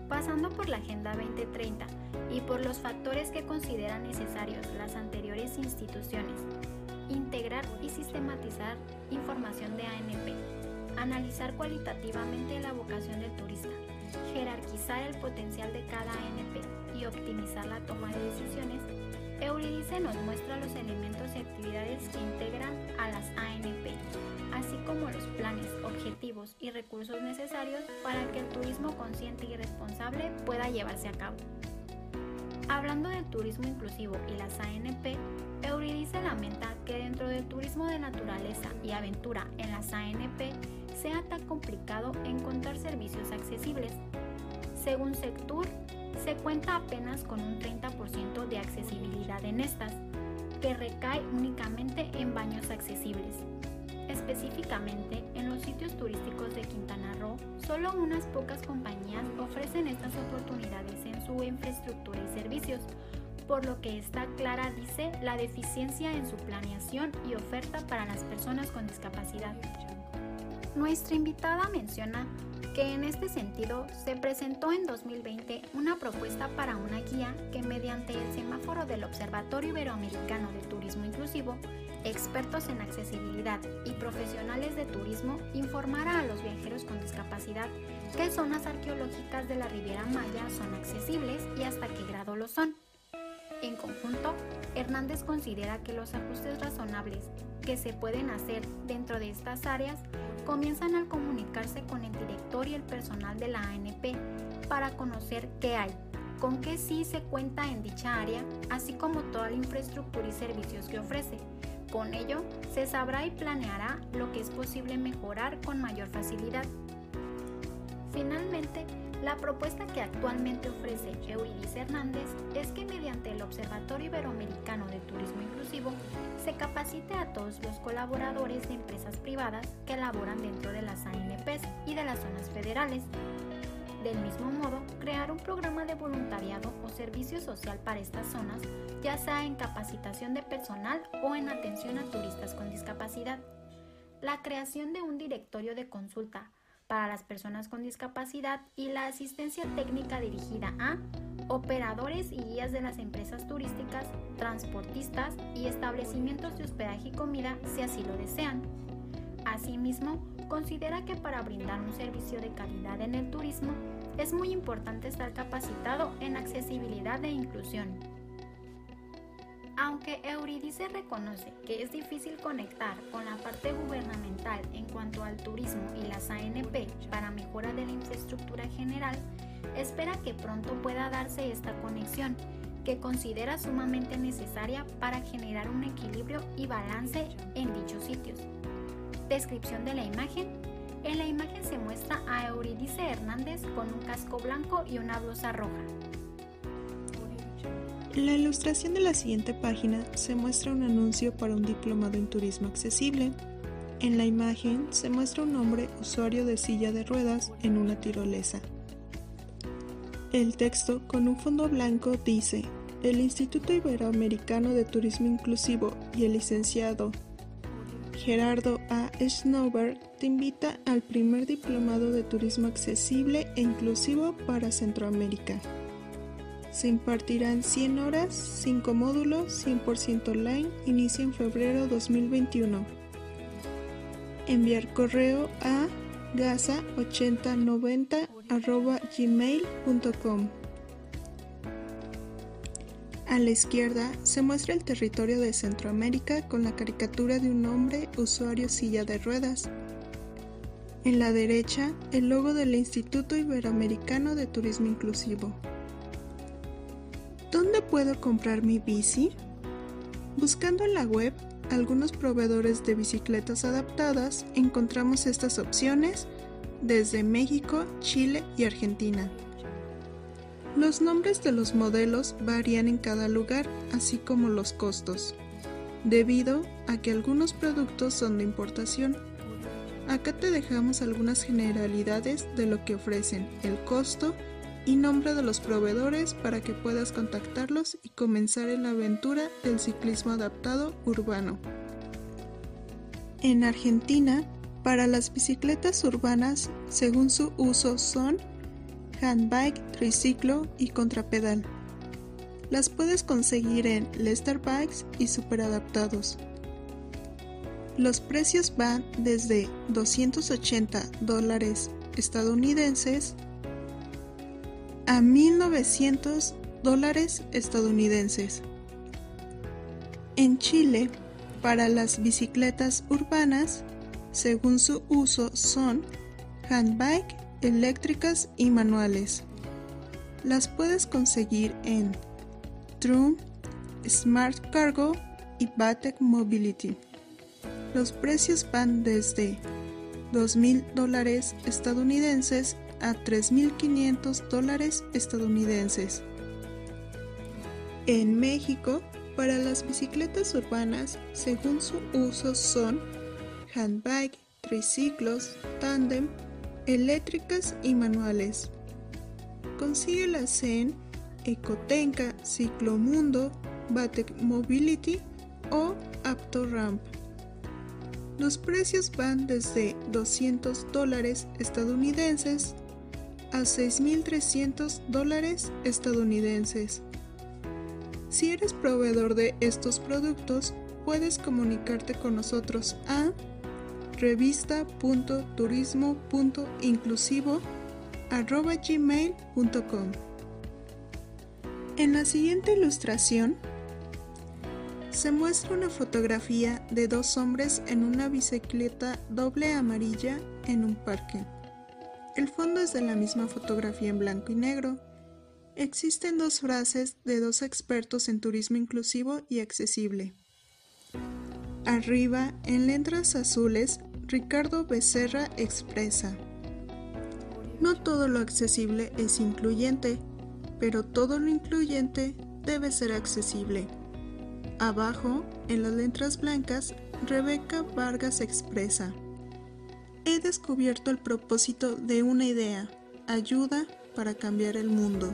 Pasando por la Agenda 2030 y por los factores que consideran necesarios las anteriores instituciones, integrar y sistematizar información de ANP, analizar cualitativamente la vocación del turista, jerarquizar el potencial de cada ANP y optimizar la toma de decisiones, Euridice nos muestra los elementos y actividades que integran a las ANP, así como los planes, objetivos y recursos necesarios para que el turismo consciente y responsable pueda llevarse a cabo. Hablando del turismo inclusivo y las ANP, Euridice lamenta que dentro del turismo de naturaleza y aventura en las ANP sea tan complicado encontrar servicios accesibles. Según Sectur, se cuenta apenas con un 30% de accesibilidad en estas, que recae únicamente en baños accesibles. Específicamente, en los sitios turísticos de Quintana Roo, solo unas pocas compañías ofrecen estas oportunidades en su infraestructura y servicios, por lo que está clara, dice, la deficiencia en su planeación y oferta para las personas con discapacidad. Nuestra invitada menciona que en este sentido se presentó en 2020 una propuesta para una guía que mediante el semáforo del Observatorio Iberoamericano de Turismo Inclusivo, expertos en accesibilidad y profesionales de turismo informara a los viajeros con discapacidad qué zonas arqueológicas de la Riviera Maya son accesibles y hasta qué grado lo son. En conjunto, Hernández considera que los ajustes razonables que se pueden hacer dentro de estas áreas comienzan al comunicarse con el director y el personal de la ANP para conocer qué hay, con qué sí se cuenta en dicha área, así como toda la infraestructura y servicios que ofrece. Con ello, se sabrá y planeará lo que es posible mejorar con mayor facilidad. Finalmente, la propuesta que actualmente ofrece Euridice Hernández es que mediante el Observatorio Iberoamericano de Turismo Inclusivo se capacite a todos los colaboradores de empresas privadas que laboran dentro de las ANPs y de las zonas federales. Del mismo modo, crear un programa de voluntariado o servicio social para estas zonas, ya sea en capacitación de personal o en atención a turistas con discapacidad. La creación de un directorio de consulta para las personas con discapacidad y la asistencia técnica dirigida a operadores y guías de las empresas turísticas, transportistas y establecimientos de hospedaje y comida si así lo desean. Asimismo, considera que para brindar un servicio de calidad en el turismo es muy importante estar capacitado en accesibilidad e inclusión. Aunque Euridice reconoce que es difícil conectar con la parte gubernamental en cuanto al turismo y las ANP para mejora de la infraestructura general, espera que pronto pueda darse esta conexión, que considera sumamente necesaria para generar un equilibrio y balance en dichos sitios. Descripción de la imagen. En la imagen se muestra a Euridice Hernández con un casco blanco y una blusa roja. La ilustración de la siguiente página se muestra un anuncio para un diplomado en turismo accesible. En la imagen se muestra un hombre usuario de silla de ruedas en una tirolesa. El texto con un fondo blanco dice, el Instituto Iberoamericano de Turismo Inclusivo y el licenciado Gerardo A. Schnauber te invita al primer diplomado de turismo accesible e inclusivo para Centroamérica. Se impartirán 100 horas, 5 módulos, 100% online, inicia en febrero 2021. Enviar correo a gasa8090.gmail.com A la izquierda se muestra el territorio de Centroamérica con la caricatura de un hombre usuario silla de ruedas. En la derecha, el logo del Instituto Iberoamericano de Turismo Inclusivo. ¿Dónde puedo comprar mi bici? Buscando en la web algunos proveedores de bicicletas adaptadas, encontramos estas opciones desde México, Chile y Argentina. Los nombres de los modelos varían en cada lugar, así como los costos, debido a que algunos productos son de importación. Acá te dejamos algunas generalidades de lo que ofrecen, el costo y nombre de los proveedores para que puedas contactarlos y comenzar en la aventura del ciclismo adaptado urbano. En Argentina, para las bicicletas urbanas, según su uso, son handbike, triciclo y contrapedal. Las puedes conseguir en Lester Bikes y superadaptados. Los precios van desde 280 dólares estadounidenses a 1.900 dólares estadounidenses. En Chile, para las bicicletas urbanas, según su uso, son handbike, eléctricas y manuales. Las puedes conseguir en Trum, Smart Cargo y Batec Mobility. Los precios van desde 2.000 dólares estadounidenses a 3.500 dólares estadounidenses. En México, para las bicicletas urbanas, según su uso, son handbike, triciclos, tándem, eléctricas y manuales. Consíguelas en Ecotenca, Ciclomundo, Batec Mobility o AptoRamp. Los precios van desde 200 dólares estadounidenses a 6.300 dólares estadounidenses. Si eres proveedor de estos productos, puedes comunicarte con nosotros a revista.turismo.inclusivo.gmail.com En la siguiente ilustración se muestra una fotografía de dos hombres en una bicicleta doble amarilla en un parque. El fondo es de la misma fotografía en blanco y negro. Existen dos frases de dos expertos en turismo inclusivo y accesible. Arriba, en letras azules, Ricardo Becerra expresa, No todo lo accesible es incluyente, pero todo lo incluyente debe ser accesible. Abajo, en las letras blancas, Rebeca Vargas expresa, He descubierto el propósito de una idea. ayuda para cambiar el mundo.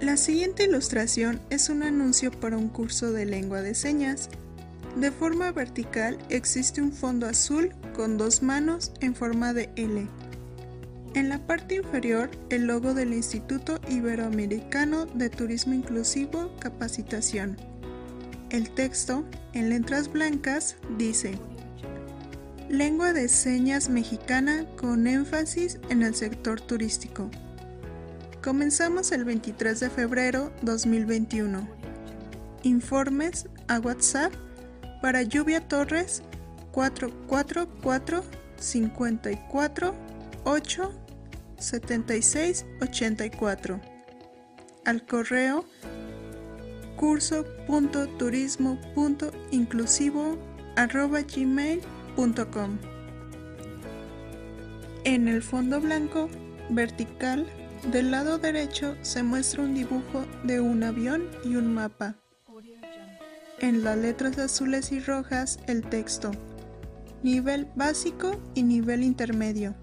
La siguiente ilustración es un anuncio para un curso de lengua de señas. De forma vertical existe un fondo azul con dos manos en forma de L. En la parte inferior, el logo del Instituto Iberoamericano de Turismo Inclusivo Capacitación. El texto, en letras blancas, dice Lengua de señas mexicana con énfasis en el sector turístico. Comenzamos el 23 de febrero 2021. Informes a WhatsApp para Lluvia Torres 444 54 8 76 84. Al correo curso.turismo.inclusivo arroba gmail.com. En el fondo blanco vertical del lado derecho se muestra un dibujo de un avión y un mapa. En las letras azules y rojas el texto. Nivel básico y nivel intermedio.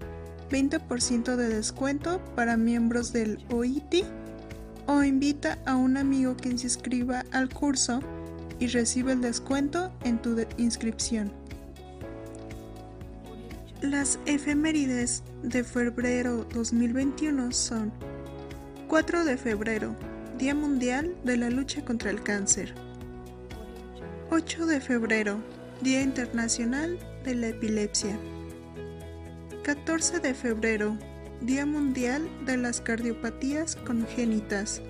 20% de descuento para miembros del OIT o invita a un amigo que se inscriba al curso y recibe el descuento en tu inscripción. Las efemérides de febrero 2021 son 4 de febrero, Día Mundial de la Lucha contra el Cáncer. 8 de febrero, Día Internacional de la Epilepsia. 14 de febrero, Día Mundial de las Cardiopatías Congénitas.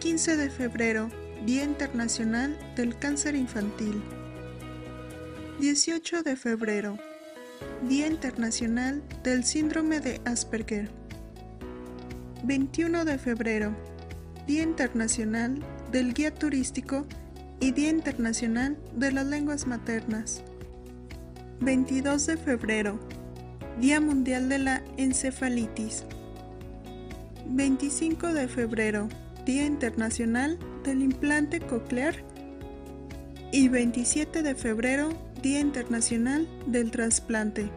15 de febrero, Día Internacional del Cáncer Infantil. 18 de febrero, Día Internacional del Síndrome de Asperger. 21 de febrero, Día Internacional del Guía Turístico y Día Internacional de las Lenguas Maternas. 22 de febrero, Día Mundial de la Encefalitis. 25 de febrero, Día Internacional del Implante Coclear. Y 27 de febrero, Día Internacional del Trasplante.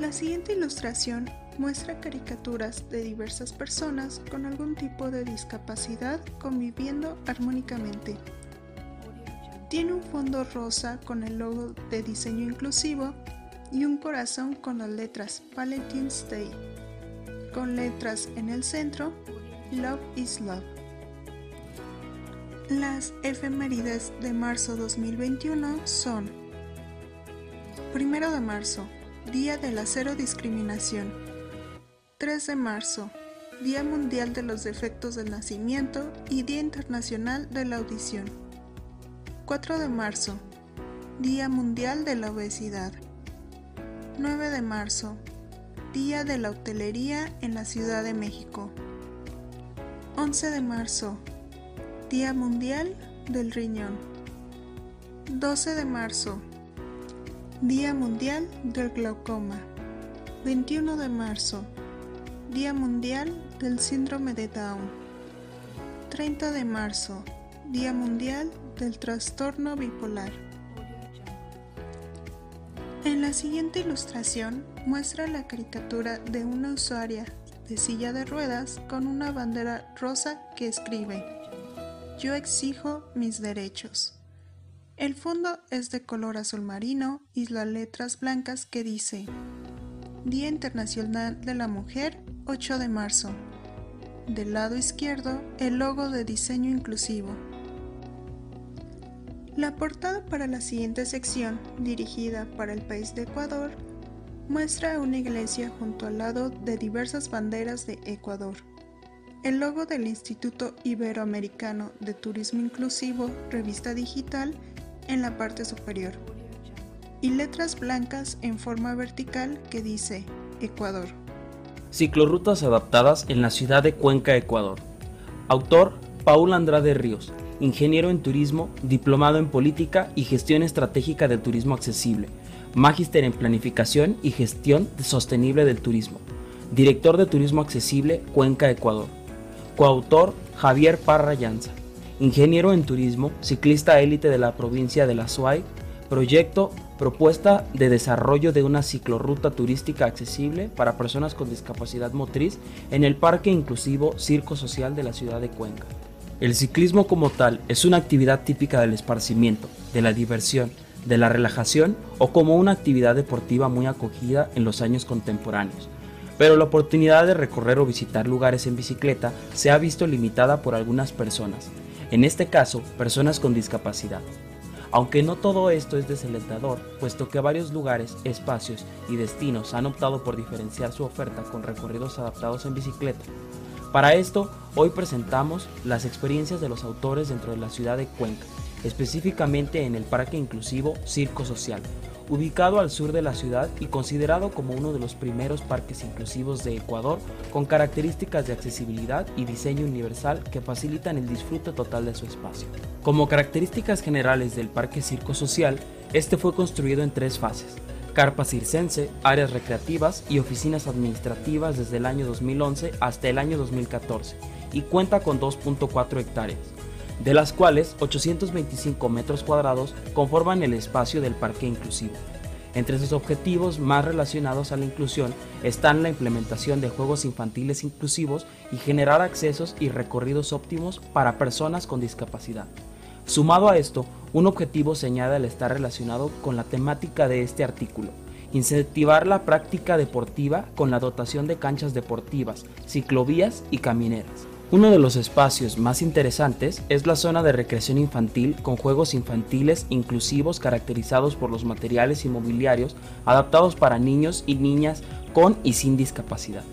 La siguiente ilustración muestra caricaturas de diversas personas con algún tipo de discapacidad conviviendo armónicamente. Tiene un fondo rosa con el logo de diseño inclusivo y un corazón con las letras Valentine's Day, con letras en el centro Love is Love. Las efemérides de marzo 2021 son 1 de marzo, Día de la Cero Discriminación. 3 de marzo, Día Mundial de los Defectos del Nacimiento y Día Internacional de la Audición. 4 de marzo, Día Mundial de la Obesidad. 9 de marzo, Día de la Hotelería en la Ciudad de México. 11 de marzo, Día Mundial del Riñón. 12 de marzo, Día Mundial del Glaucoma. 21 de marzo, Día Mundial del Síndrome de Down. 30 de marzo, Día Mundial del Trastorno Bipolar. En la siguiente ilustración muestra la caricatura de una usuaria de silla de ruedas con una bandera rosa que escribe yo exijo mis derechos. El fondo es de color azul marino y las letras blancas que dice Día Internacional de la Mujer 8 de marzo. Del lado izquierdo, el logo de diseño inclusivo. La portada para la siguiente sección, dirigida para el país de Ecuador, muestra una iglesia junto al lado de diversas banderas de Ecuador el logo del Instituto Iberoamericano de Turismo Inclusivo, revista digital, en la parte superior, y letras blancas en forma vertical que dice Ecuador. Ciclorrutas adaptadas en la ciudad de Cuenca, Ecuador. Autor Paul Andrade Ríos, ingeniero en turismo, diplomado en política y gestión estratégica del turismo accesible, magíster en planificación y gestión sostenible del turismo, director de turismo accesible Cuenca, Ecuador. Coautor Javier Parra Llanza, ingeniero en turismo, ciclista élite de la provincia de La Suay, Proyecto Propuesta de desarrollo de una ciclorruta turística accesible para personas con discapacidad motriz en el Parque Inclusivo Circo Social de la ciudad de Cuenca. El ciclismo como tal es una actividad típica del esparcimiento, de la diversión, de la relajación o como una actividad deportiva muy acogida en los años contemporáneos. Pero la oportunidad de recorrer o visitar lugares en bicicleta se ha visto limitada por algunas personas, en este caso personas con discapacidad. Aunque no todo esto es desalentador, puesto que varios lugares, espacios y destinos han optado por diferenciar su oferta con recorridos adaptados en bicicleta. Para esto, hoy presentamos las experiencias de los autores dentro de la ciudad de Cuenca, específicamente en el Parque Inclusivo Circo Social, ubicado al sur de la ciudad y considerado como uno de los primeros parques inclusivos de Ecuador con características de accesibilidad y diseño universal que facilitan el disfrute total de su espacio. Como características generales del Parque Circo Social, este fue construido en tres fases. Carpa circense, áreas recreativas y oficinas administrativas desde el año 2011 hasta el año 2014 y cuenta con 2.4 hectáreas de las cuales 825 metros cuadrados conforman el espacio del parque inclusivo. Entre sus objetivos más relacionados a la inclusión están la implementación de juegos infantiles inclusivos y generar accesos y recorridos óptimos para personas con discapacidad. Sumado a esto, un objetivo señala el estar relacionado con la temática de este artículo, incentivar la práctica deportiva con la dotación de canchas deportivas, ciclovías y camineras. Uno de los espacios más interesantes es la zona de recreación infantil con juegos infantiles inclusivos caracterizados por los materiales inmobiliarios adaptados para niños y niñas con y sin discapacidad.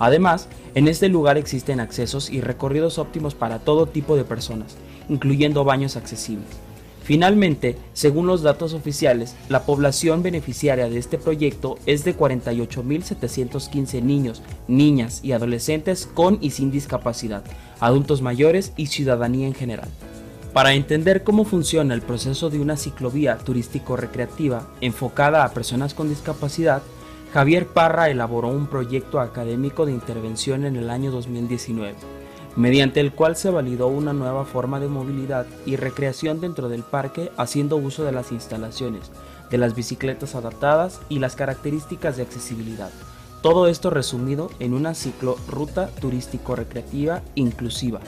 Además, en este lugar existen accesos y recorridos óptimos para todo tipo de personas, incluyendo baños accesibles. Finalmente, según los datos oficiales, la población beneficiaria de este proyecto es de 48.715 niños, niñas y adolescentes con y sin discapacidad, adultos mayores y ciudadanía en general. Para entender cómo funciona el proceso de una ciclovía turístico-recreativa enfocada a personas con discapacidad, Javier Parra elaboró un proyecto académico de intervención en el año 2019 mediante el cual se validó una nueva forma de movilidad y recreación dentro del parque haciendo uso de las instalaciones, de las bicicletas adaptadas y las características de accesibilidad. Todo esto resumido en una ciclo-ruta turístico-recreativa inclusiva.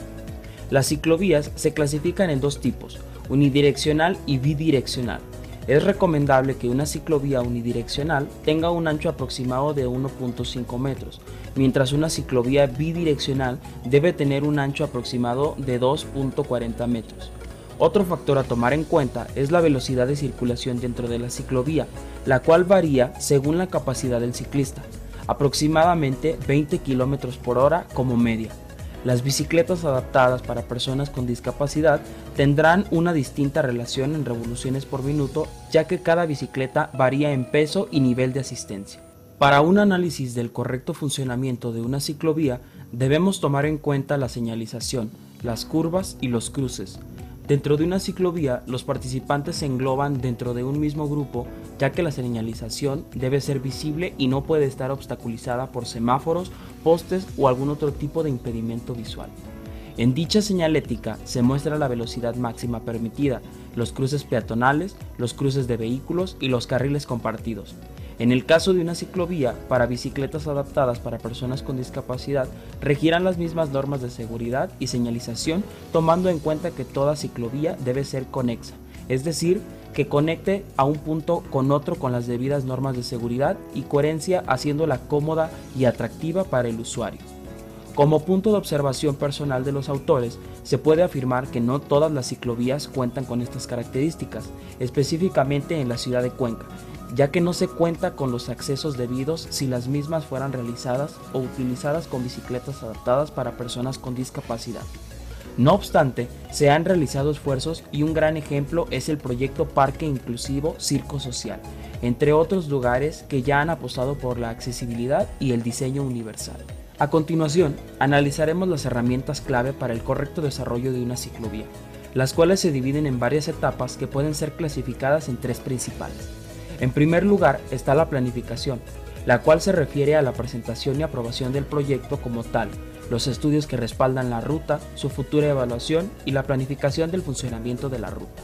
Las ciclovías se clasifican en dos tipos, unidireccional y bidireccional. Es recomendable que una ciclovía unidireccional tenga un ancho aproximado de 1.5 metros, mientras una ciclovía bidireccional debe tener un ancho aproximado de 2.40 metros. Otro factor a tomar en cuenta es la velocidad de circulación dentro de la ciclovía, la cual varía según la capacidad del ciclista, aproximadamente 20 km por hora como media. Las bicicletas adaptadas para personas con discapacidad tendrán una distinta relación en revoluciones por minuto, ya que cada bicicleta varía en peso y nivel de asistencia. Para un análisis del correcto funcionamiento de una ciclovía, debemos tomar en cuenta la señalización, las curvas y los cruces, Dentro de una ciclovía, los participantes se engloban dentro de un mismo grupo, ya que la señalización debe ser visible y no puede estar obstaculizada por semáforos, postes o algún otro tipo de impedimento visual. En dicha señalética se muestra la velocidad máxima permitida, los cruces peatonales, los cruces de vehículos y los carriles compartidos. En el caso de una ciclovía para bicicletas adaptadas para personas con discapacidad, regirán las mismas normas de seguridad y señalización tomando en cuenta que toda ciclovía debe ser conexa, es decir, que conecte a un punto con otro con las debidas normas de seguridad y coherencia haciéndola cómoda y atractiva para el usuario. Como punto de observación personal de los autores, se puede afirmar que no todas las ciclovías cuentan con estas características, específicamente en la ciudad de Cuenca, ya que no se cuenta con los accesos debidos si las mismas fueran realizadas o utilizadas con bicicletas adaptadas para personas con discapacidad. No obstante, se han realizado esfuerzos y un gran ejemplo es el proyecto Parque Inclusivo Circo Social, entre otros lugares que ya han apostado por la accesibilidad y el diseño universal. A continuación, analizaremos las herramientas clave para el correcto desarrollo de una ciclovía, las cuales se dividen en varias etapas que pueden ser clasificadas en tres principales. En primer lugar está la planificación, la cual se refiere a la presentación y aprobación del proyecto como tal, los estudios que respaldan la ruta, su futura evaluación y la planificación del funcionamiento de la ruta.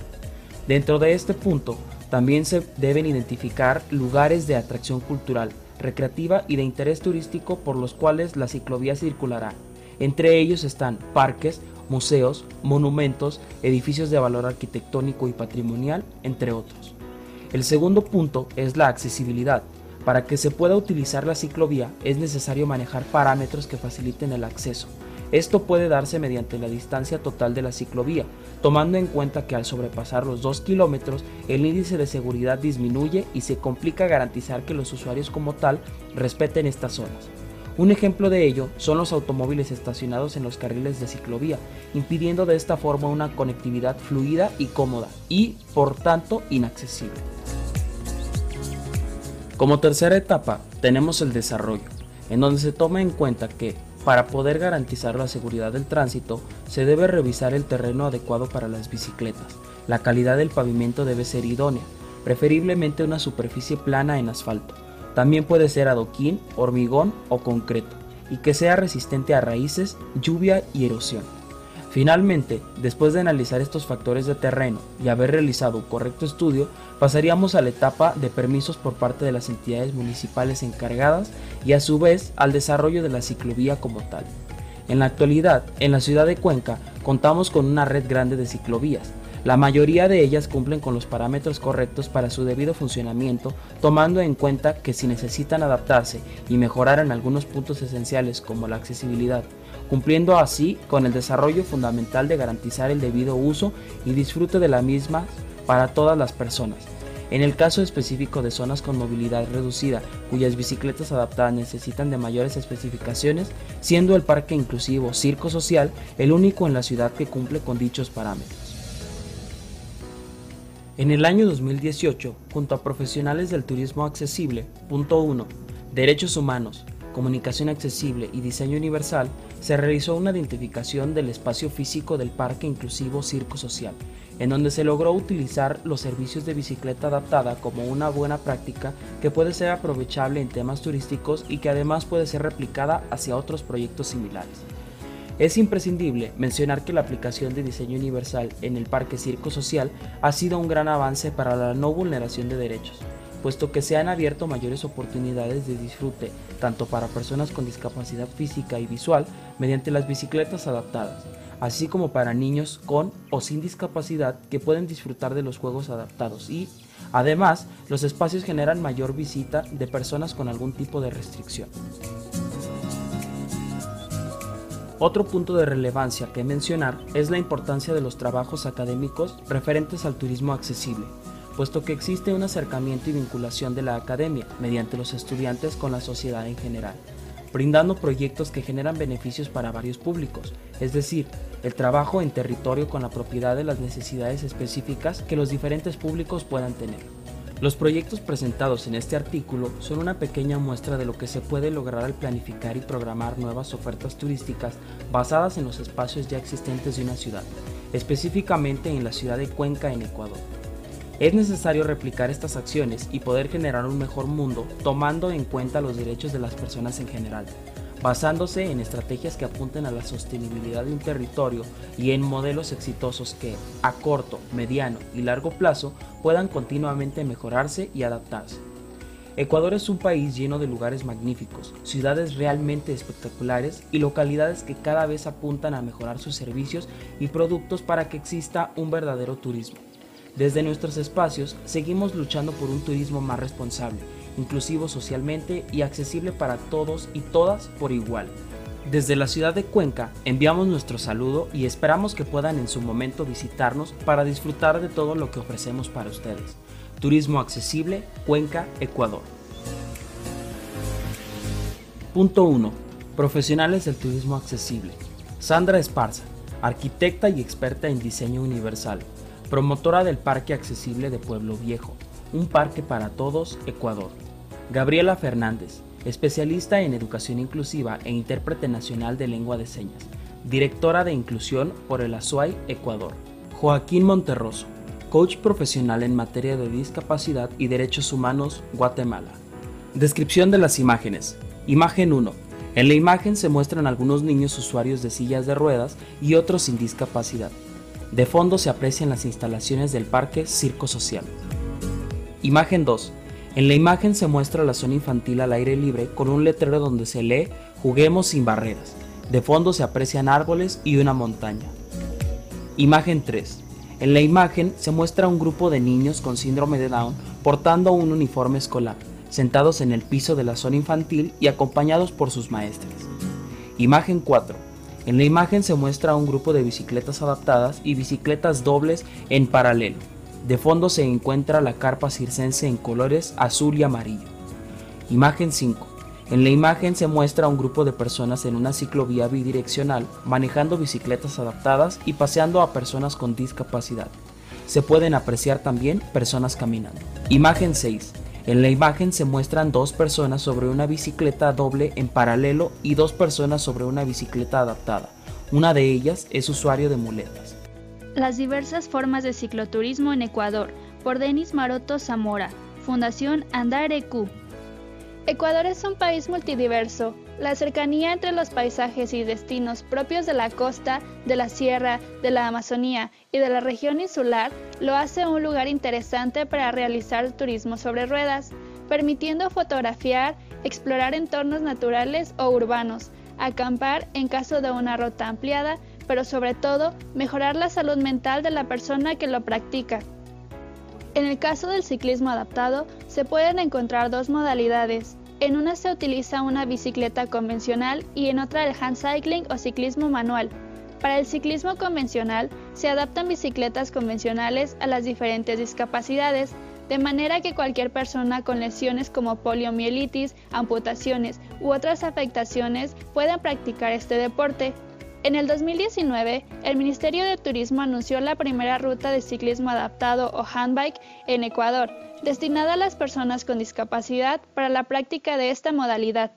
Dentro de este punto También se deben identificar lugares de atracción cultural, recreativa y de interés turístico por los cuales la ciclovía circulará. Entre ellos están parques, museos, monumentos, edificios de valor arquitectónico y patrimonial, entre otros. El segundo punto es la accesibilidad. Para que se pueda utilizar la ciclovía es necesario manejar parámetros que faciliten el acceso. Esto puede darse mediante la distancia total de la ciclovía, tomando en cuenta que al sobrepasar los 2 kilómetros el índice de seguridad disminuye y se complica garantizar que los usuarios como tal respeten estas zonas. Un ejemplo de ello son los automóviles estacionados en los carriles de ciclovía, impidiendo de esta forma una conectividad fluida y cómoda y, por tanto, inaccesible. Como tercera etapa tenemos el desarrollo, en donde se toma en cuenta que, para poder garantizar la seguridad del tránsito, se debe revisar el terreno adecuado para las bicicletas. La calidad del pavimento debe ser idónea, preferiblemente una superficie plana en asfalto también puede ser adoquín, hormigón o concreto, y que sea resistente a raíces, lluvia y erosión. Finalmente, después de analizar estos factores de terreno y haber realizado un correcto estudio, pasaríamos a la etapa de permisos por parte de las entidades municipales encargadas y a su vez al desarrollo de la ciclovía como tal. En la actualidad, en la ciudad de Cuenca contamos con una red grande de ciclovías, la mayoría de ellas cumplen con los parámetros correctos para su debido funcionamiento, tomando en cuenta que si necesitan adaptarse y mejorar en algunos puntos esenciales como la accesibilidad, cumpliendo así con el desarrollo fundamental de garantizar el debido uso y disfrute de la misma para todas las personas. En el caso específico de zonas con movilidad reducida, cuyas bicicletas adaptadas necesitan de mayores especificaciones, siendo el parque inclusivo Circo Social el único en la ciudad que cumple con dichos parámetros. En el año 2018, junto a profesionales del turismo accesible, punto 1, derechos humanos, comunicación accesible y diseño universal, se realizó una identificación del espacio físico del Parque Inclusivo Circo Social, en donde se logró utilizar los servicios de bicicleta adaptada como una buena práctica que puede ser aprovechable en temas turísticos y que además puede ser replicada hacia otros proyectos similares. Es imprescindible mencionar que la aplicación de diseño universal en el Parque Circo Social ha sido un gran avance para la no vulneración de derechos, puesto que se han abierto mayores oportunidades de disfrute tanto para personas con discapacidad física y visual mediante las bicicletas adaptadas, así como para niños con o sin discapacidad que pueden disfrutar de los juegos adaptados y, además, los espacios generan mayor visita de personas con algún tipo de restricción. Otro punto de relevancia que mencionar es la importancia de los trabajos académicos referentes al turismo accesible, puesto que existe un acercamiento y vinculación de la academia mediante los estudiantes con la sociedad en general, brindando proyectos que generan beneficios para varios públicos, es decir, el trabajo en territorio con la propiedad de las necesidades específicas que los diferentes públicos puedan tener. Los proyectos presentados en este artículo son una pequeña muestra de lo que se puede lograr al planificar y programar nuevas ofertas turísticas basadas en los espacios ya existentes de una ciudad, específicamente en la ciudad de Cuenca en Ecuador. Es necesario replicar estas acciones y poder generar un mejor mundo tomando en cuenta los derechos de las personas en general, basándose en estrategias que apunten a la sostenibilidad de un territorio y en modelos exitosos que, a corto, mediano y largo plazo, puedan continuamente mejorarse y adaptarse. Ecuador es un país lleno de lugares magníficos, ciudades realmente espectaculares y localidades que cada vez apuntan a mejorar sus servicios y productos para que exista un verdadero turismo. Desde nuestros espacios seguimos luchando por un turismo más responsable, inclusivo socialmente y accesible para todos y todas por igual. Desde la ciudad de Cuenca enviamos nuestro saludo y esperamos que puedan en su momento visitarnos para disfrutar de todo lo que ofrecemos para ustedes. Turismo accesible, Cuenca, Ecuador. Punto 1. Profesionales del turismo accesible. Sandra Esparza, arquitecta y experta en diseño universal, promotora del Parque Accesible de Pueblo Viejo, un parque para todos, Ecuador. Gabriela Fernández, especialista en educación inclusiva e intérprete nacional de lengua de señas, directora de inclusión por el Azuay, Ecuador. Joaquín Monterroso, coach profesional en materia de discapacidad y derechos humanos, Guatemala. Descripción de las imágenes. Imagen 1. En la imagen se muestran algunos niños usuarios de sillas de ruedas y otros sin discapacidad. De fondo se aprecian las instalaciones del Parque Circo Social. Imagen 2. En la imagen se muestra la zona infantil al aire libre con un letrero donde se lee Juguemos sin barreras. De fondo se aprecian árboles y una montaña. Imagen 3. En la imagen se muestra un grupo de niños con síndrome de Down portando un uniforme escolar, sentados en el piso de la zona infantil y acompañados por sus maestras. Imagen 4. En la imagen se muestra un grupo de bicicletas adaptadas y bicicletas dobles en paralelo. De fondo se encuentra la carpa circense en colores azul y amarillo. Imagen 5. En la imagen se muestra un grupo de personas en una ciclovía bidireccional manejando bicicletas adaptadas y paseando a personas con discapacidad. Se pueden apreciar también personas caminando. Imagen 6. En la imagen se muestran dos personas sobre una bicicleta doble en paralelo y dos personas sobre una bicicleta adaptada. Una de ellas es usuario de muletas. Las diversas formas de cicloturismo en Ecuador, por Denis Maroto Zamora, Fundación Andarecu. Ecuador es un país multidiverso. La cercanía entre los paisajes y destinos propios de la costa, de la sierra, de la Amazonía y de la región insular lo hace un lugar interesante para realizar turismo sobre ruedas, permitiendo fotografiar, explorar entornos naturales o urbanos, acampar en caso de una ruta ampliada, pero sobre todo mejorar la salud mental de la persona que lo practica. En el caso del ciclismo adaptado, se pueden encontrar dos modalidades. En una se utiliza una bicicleta convencional y en otra el hand cycling o ciclismo manual. Para el ciclismo convencional, se adaptan bicicletas convencionales a las diferentes discapacidades, de manera que cualquier persona con lesiones como poliomielitis, amputaciones u otras afectaciones pueda practicar este deporte, en el 2019, el Ministerio de Turismo anunció la primera ruta de ciclismo adaptado o handbike en Ecuador, destinada a las personas con discapacidad para la práctica de esta modalidad.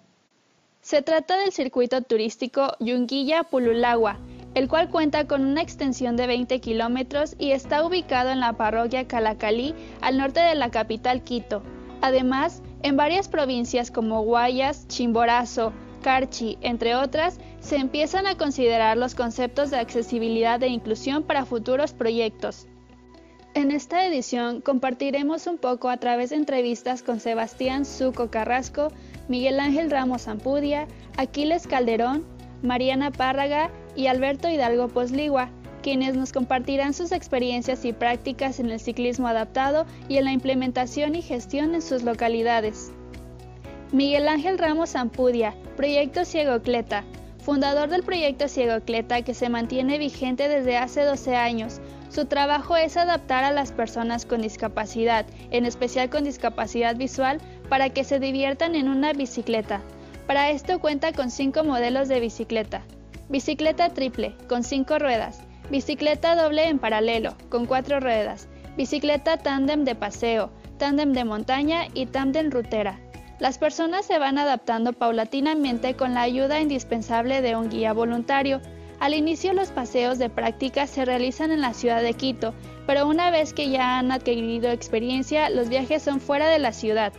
Se trata del circuito turístico Yunguilla-Pululagua, el cual cuenta con una extensión de 20 kilómetros y está ubicado en la parroquia Calacalí, al norte de la capital Quito. Además, en varias provincias como Guayas, Chimborazo, Carchi, entre otras, se empiezan a considerar los conceptos de accesibilidad e inclusión para futuros proyectos. En esta edición compartiremos un poco a través de entrevistas con Sebastián Zuco Carrasco, Miguel Ángel Ramos Ampudia, Aquiles Calderón, Mariana Párraga y Alberto Hidalgo Posligua, quienes nos compartirán sus experiencias y prácticas en el ciclismo adaptado y en la implementación y gestión en sus localidades. Miguel Ángel Ramos Ampudia, Proyecto Ciegocleta, fundador del proyecto Ciegocleta que se mantiene vigente desde hace 12 años. Su trabajo es adaptar a las personas con discapacidad, en especial con discapacidad visual, para que se diviertan en una bicicleta. Para esto cuenta con cinco modelos de bicicleta. Bicicleta triple, con cinco ruedas. Bicicleta doble en paralelo, con cuatro ruedas. Bicicleta tándem de paseo, tándem de montaña y tándem rutera. Las personas se van adaptando paulatinamente con la ayuda indispensable de un guía voluntario. Al inicio los paseos de práctica se realizan en la ciudad de Quito, pero una vez que ya han adquirido experiencia, los viajes son fuera de la ciudad.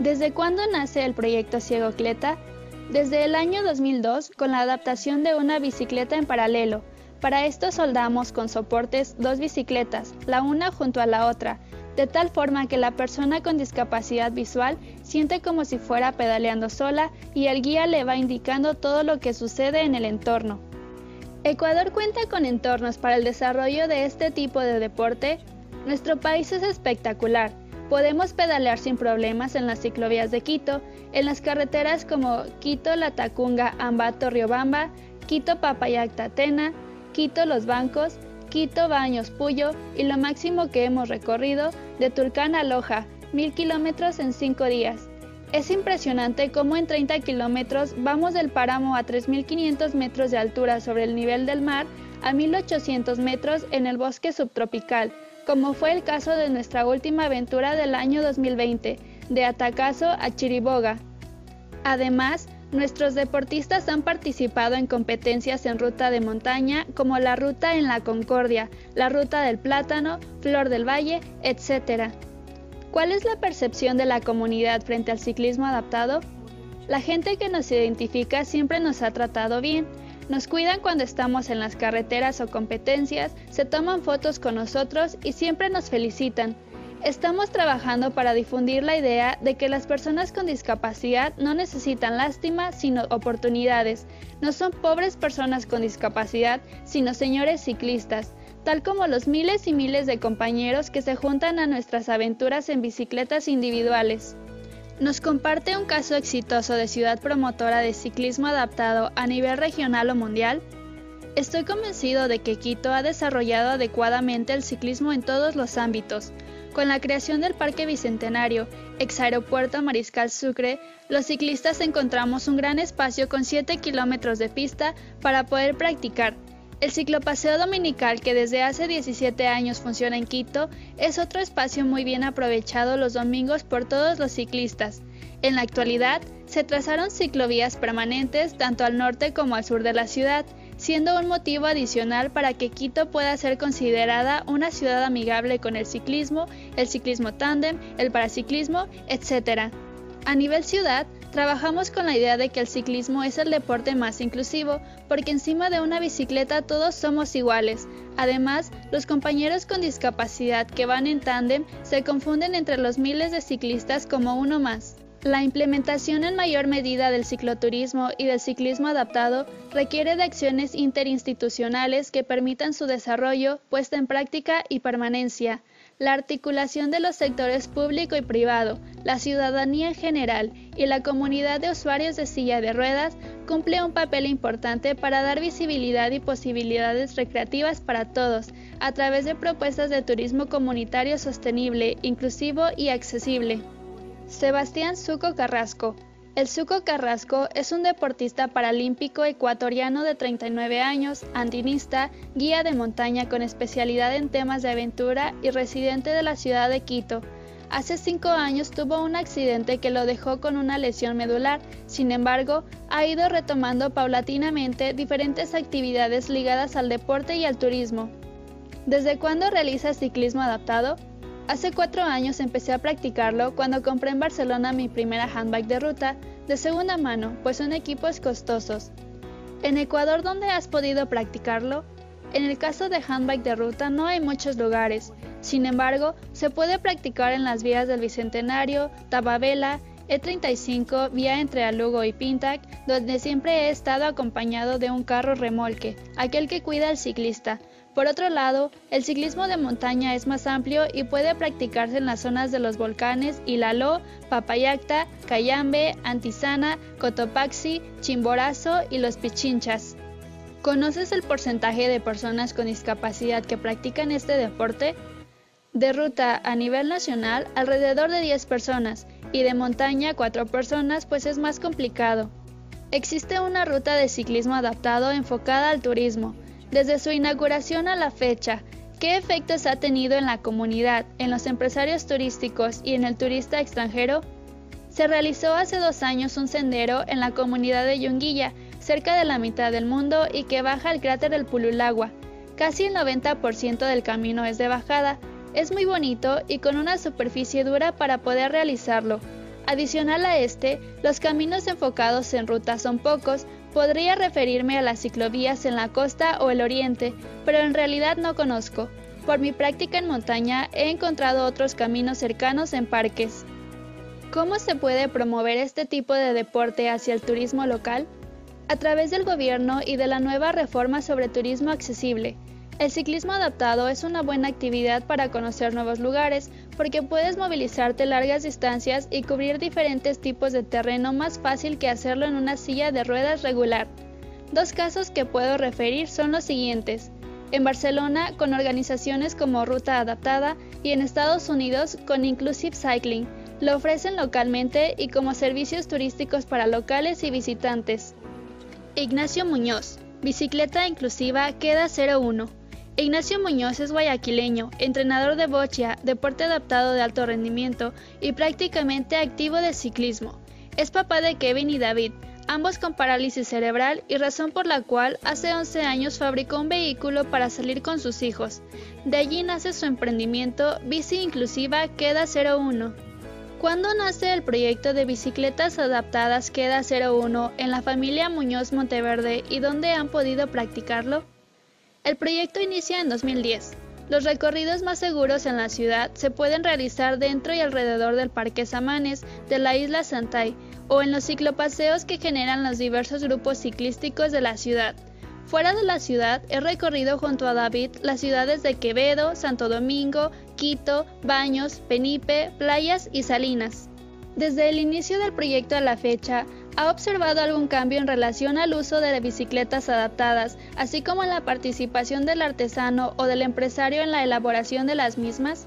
¿Desde cuándo nace el proyecto Ciego Cleta? Desde el año 2002 con la adaptación de una bicicleta en paralelo. Para esto soldamos con soportes dos bicicletas, la una junto a la otra, de tal forma que la persona con discapacidad visual siente como si fuera pedaleando sola y el guía le va indicando todo lo que sucede en el entorno. Ecuador cuenta con entornos para el desarrollo de este tipo de deporte. Nuestro país es espectacular. Podemos pedalear sin problemas en las ciclovías de Quito, en las carreteras como Quito, La Tacunga, Ambato, Riobamba, Quito, Papayac, Tatena, Quito, Los Bancos, Quito, Baños, Puyo y lo máximo que hemos recorrido de Tulcán a Loja, mil kilómetros en cinco días. Es impresionante cómo en 30 kilómetros vamos del páramo a 3.500 metros de altura sobre el nivel del mar a 1.800 metros en el bosque subtropical, como fue el caso de nuestra última aventura del año 2020, de Atacazo a Chiriboga. Además, Nuestros deportistas han participado en competencias en ruta de montaña como la Ruta en la Concordia, la Ruta del Plátano, Flor del Valle, etc. ¿Cuál es la percepción de la comunidad frente al ciclismo adaptado? La gente que nos identifica siempre nos ha tratado bien. Nos cuidan cuando estamos en las carreteras o competencias, se toman fotos con nosotros y siempre nos felicitan. Estamos trabajando para difundir la idea de que las personas con discapacidad no necesitan lástima, sino oportunidades. No son pobres personas con discapacidad, sino señores ciclistas, tal como los miles y miles de compañeros que se juntan a nuestras aventuras en bicicletas individuales. Nos comparte un caso exitoso de ciudad promotora de ciclismo adaptado a nivel regional o mundial. Estoy convencido de que Quito ha desarrollado adecuadamente el ciclismo en todos los ámbitos. Con la creación del Parque Bicentenario, ex aeropuerto Mariscal Sucre, los ciclistas encontramos un gran espacio con 7 kilómetros de pista para poder practicar. El ciclopaseo dominical, que desde hace 17 años funciona en Quito, es otro espacio muy bien aprovechado los domingos por todos los ciclistas. En la actualidad, se trazaron ciclovías permanentes tanto al norte como al sur de la ciudad, siendo un motivo adicional para que Quito pueda ser considerada una ciudad amigable con el ciclismo, el ciclismo tándem, el paraciclismo, etc. A nivel ciudad, trabajamos con la idea de que el ciclismo es el deporte más inclusivo, porque encima de una bicicleta todos somos iguales. Además, los compañeros con discapacidad que van en tándem se confunden entre los miles de ciclistas como uno más. La implementación en mayor medida del cicloturismo y del ciclismo adaptado requiere de acciones interinstitucionales que permitan su desarrollo, puesta en práctica y permanencia. La articulación de los sectores público y privado, la ciudadanía en general y la comunidad de usuarios de silla de ruedas cumple un papel importante para dar visibilidad y posibilidades recreativas para todos, a través de propuestas de turismo comunitario sostenible, inclusivo y accesible. Sebastián Zuco Carrasco. El Zuco Carrasco es un deportista paralímpico ecuatoriano de 39 años, andinista, guía de montaña con especialidad en temas de aventura y residente de la ciudad de Quito. Hace cinco años tuvo un accidente que lo dejó con una lesión medular, sin embargo, ha ido retomando paulatinamente diferentes actividades ligadas al deporte y al turismo. ¿Desde cuándo realiza ciclismo adaptado? Hace cuatro años empecé a practicarlo cuando compré en Barcelona mi primera handbike de ruta de segunda mano, pues son equipos costosos. ¿En Ecuador dónde has podido practicarlo? En el caso de handbike de ruta no hay muchos lugares, sin embargo, se puede practicar en las vías del Bicentenario, Tababela, E35, vía entre Alugo y Pintac, donde siempre he estado acompañado de un carro remolque, aquel que cuida al ciclista, por otro lado, el ciclismo de montaña es más amplio y puede practicarse en las zonas de los volcanes Ilaló, Papayacta, Cayambe, Antisana, Cotopaxi, Chimborazo y Los Pichinchas. ¿Conoces el porcentaje de personas con discapacidad que practican este deporte? De ruta a nivel nacional, alrededor de 10 personas, y de montaña 4 personas, pues es más complicado. Existe una ruta de ciclismo adaptado enfocada al turismo, desde su inauguración a la fecha, ¿qué efectos ha tenido en la comunidad, en los empresarios turísticos y en el turista extranjero? Se realizó hace dos años un sendero en la comunidad de Yunguilla, cerca de la mitad del mundo y que baja al cráter del Pululagua. Casi el 90% del camino es de bajada. Es muy bonito y con una superficie dura para poder realizarlo. Adicional a este, los caminos enfocados en ruta son pocos, Podría referirme a las ciclovías en la costa o el oriente, pero en realidad no conozco. Por mi práctica en montaña he encontrado otros caminos cercanos en parques. ¿Cómo se puede promover este tipo de deporte hacia el turismo local? A través del gobierno y de la nueva reforma sobre turismo accesible, el ciclismo adaptado es una buena actividad para conocer nuevos lugares porque puedes movilizarte largas distancias y cubrir diferentes tipos de terreno más fácil que hacerlo en una silla de ruedas regular. Dos casos que puedo referir son los siguientes. En Barcelona con organizaciones como Ruta Adaptada y en Estados Unidos con Inclusive Cycling. Lo ofrecen localmente y como servicios turísticos para locales y visitantes. Ignacio Muñoz, Bicicleta Inclusiva Queda 01. Ignacio Muñoz es guayaquileño, entrenador de bocha, deporte adaptado de alto rendimiento y prácticamente activo de ciclismo. Es papá de Kevin y David, ambos con parálisis cerebral y razón por la cual hace 11 años fabricó un vehículo para salir con sus hijos. De allí nace su emprendimiento Bici Inclusiva Queda 01. ¿Cuándo nace el proyecto de bicicletas adaptadas Queda 01 en la familia Muñoz Monteverde y dónde han podido practicarlo? El proyecto inicia en 2010. Los recorridos más seguros en la ciudad se pueden realizar dentro y alrededor del Parque Samanes de la isla Santay o en los ciclopaseos que generan los diversos grupos ciclísticos de la ciudad. Fuera de la ciudad he recorrido junto a David las ciudades de Quevedo, Santo Domingo, Quito, Baños, Penipe, Playas y Salinas. Desde el inicio del proyecto a la fecha, ¿Ha observado algún cambio en relación al uso de bicicletas adaptadas, así como en la participación del artesano o del empresario en la elaboración de las mismas?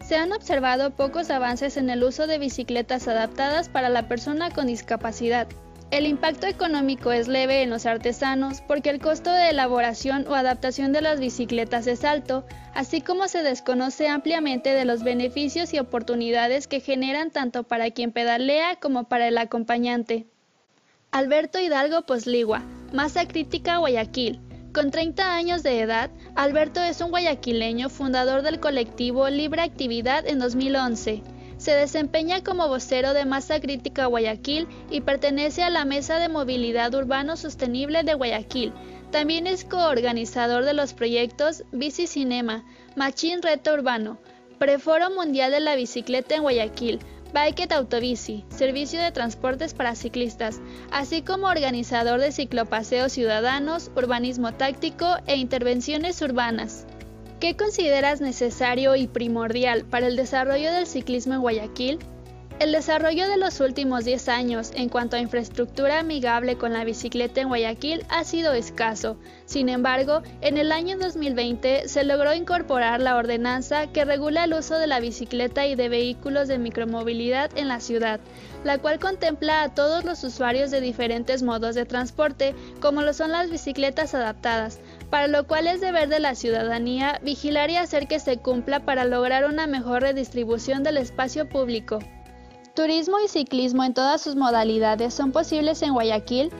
Se han observado pocos avances en el uso de bicicletas adaptadas para la persona con discapacidad. El impacto económico es leve en los artesanos porque el costo de elaboración o adaptación de las bicicletas es alto, así como se desconoce ampliamente de los beneficios y oportunidades que generan tanto para quien pedalea como para el acompañante. Alberto Hidalgo Posligua, Masa Crítica Guayaquil. Con 30 años de edad, Alberto es un guayaquileño fundador del colectivo Libre Actividad en 2011. Se desempeña como vocero de Masa Crítica Guayaquil y pertenece a la Mesa de Movilidad Urbano Sostenible de Guayaquil. También es coorganizador de los proyectos Bici Cinema, Machín Reto Urbano, Preforo Mundial de la Bicicleta en Guayaquil, Bike Autobici, servicio de transportes para ciclistas, así como organizador de ciclopaseos ciudadanos, urbanismo táctico e intervenciones urbanas. ¿Qué consideras necesario y primordial para el desarrollo del ciclismo en Guayaquil? El desarrollo de los últimos 10 años en cuanto a infraestructura amigable con la bicicleta en Guayaquil ha sido escaso. Sin embargo, en el año 2020 se logró incorporar la ordenanza que regula el uso de la bicicleta y de vehículos de micromovilidad en la ciudad, la cual contempla a todos los usuarios de diferentes modos de transporte, como lo son las bicicletas adaptadas, para lo cual es deber de la ciudadanía vigilar y hacer que se cumpla para lograr una mejor redistribución del espacio público. Turismo y ciclismo en todas sus modalidades son posibles en Guayaquil.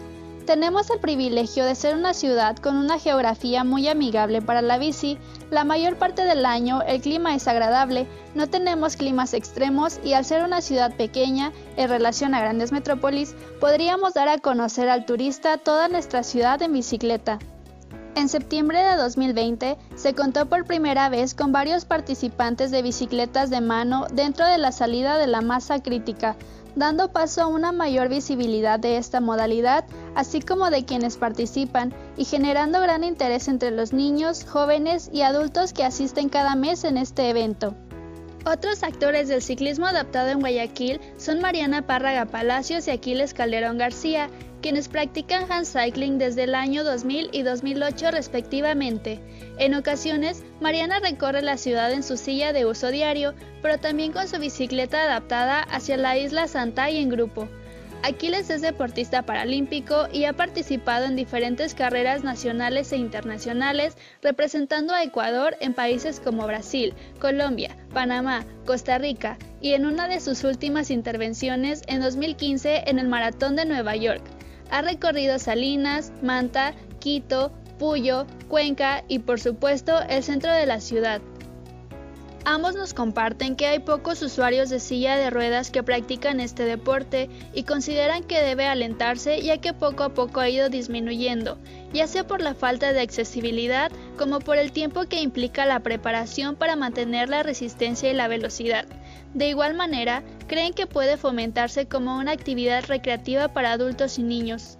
Tenemos el privilegio de ser una ciudad con una geografía muy amigable para la bici. La mayor parte del año el clima es agradable, no tenemos climas extremos y al ser una ciudad pequeña en relación a grandes metrópolis, podríamos dar a conocer al turista toda nuestra ciudad en bicicleta. En septiembre de 2020 se contó por primera vez con varios participantes de bicicletas de mano dentro de la salida de la masa crítica, dando paso a una mayor visibilidad de esta modalidad, así como de quienes participan, y generando gran interés entre los niños, jóvenes y adultos que asisten cada mes en este evento. Otros actores del ciclismo adaptado en Guayaquil son Mariana Párraga Palacios y Aquiles Calderón García, quienes practican handcycling desde el año 2000 y 2008 respectivamente. En ocasiones, Mariana recorre la ciudad en su silla de uso diario, pero también con su bicicleta adaptada hacia la isla Santay en grupo. Aquiles es deportista paralímpico y ha participado en diferentes carreras nacionales e internacionales representando a Ecuador en países como Brasil, Colombia, Panamá, Costa Rica y en una de sus últimas intervenciones en 2015 en el Maratón de Nueva York. Ha recorrido Salinas, Manta, Quito, Puyo, Cuenca y por supuesto el centro de la ciudad. Ambos nos comparten que hay pocos usuarios de silla de ruedas que practican este deporte y consideran que debe alentarse ya que poco a poco ha ido disminuyendo, ya sea por la falta de accesibilidad como por el tiempo que implica la preparación para mantener la resistencia y la velocidad. De igual manera, creen que puede fomentarse como una actividad recreativa para adultos y niños.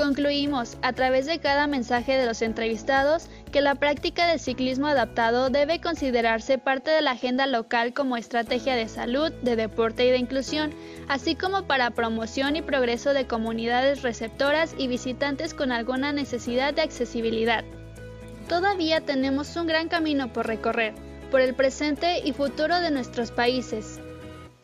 Concluimos, a través de cada mensaje de los entrevistados, que la práctica del ciclismo adaptado debe considerarse parte de la agenda local como estrategia de salud, de deporte y de inclusión, así como para promoción y progreso de comunidades receptoras y visitantes con alguna necesidad de accesibilidad. Todavía tenemos un gran camino por recorrer por el presente y futuro de nuestros países.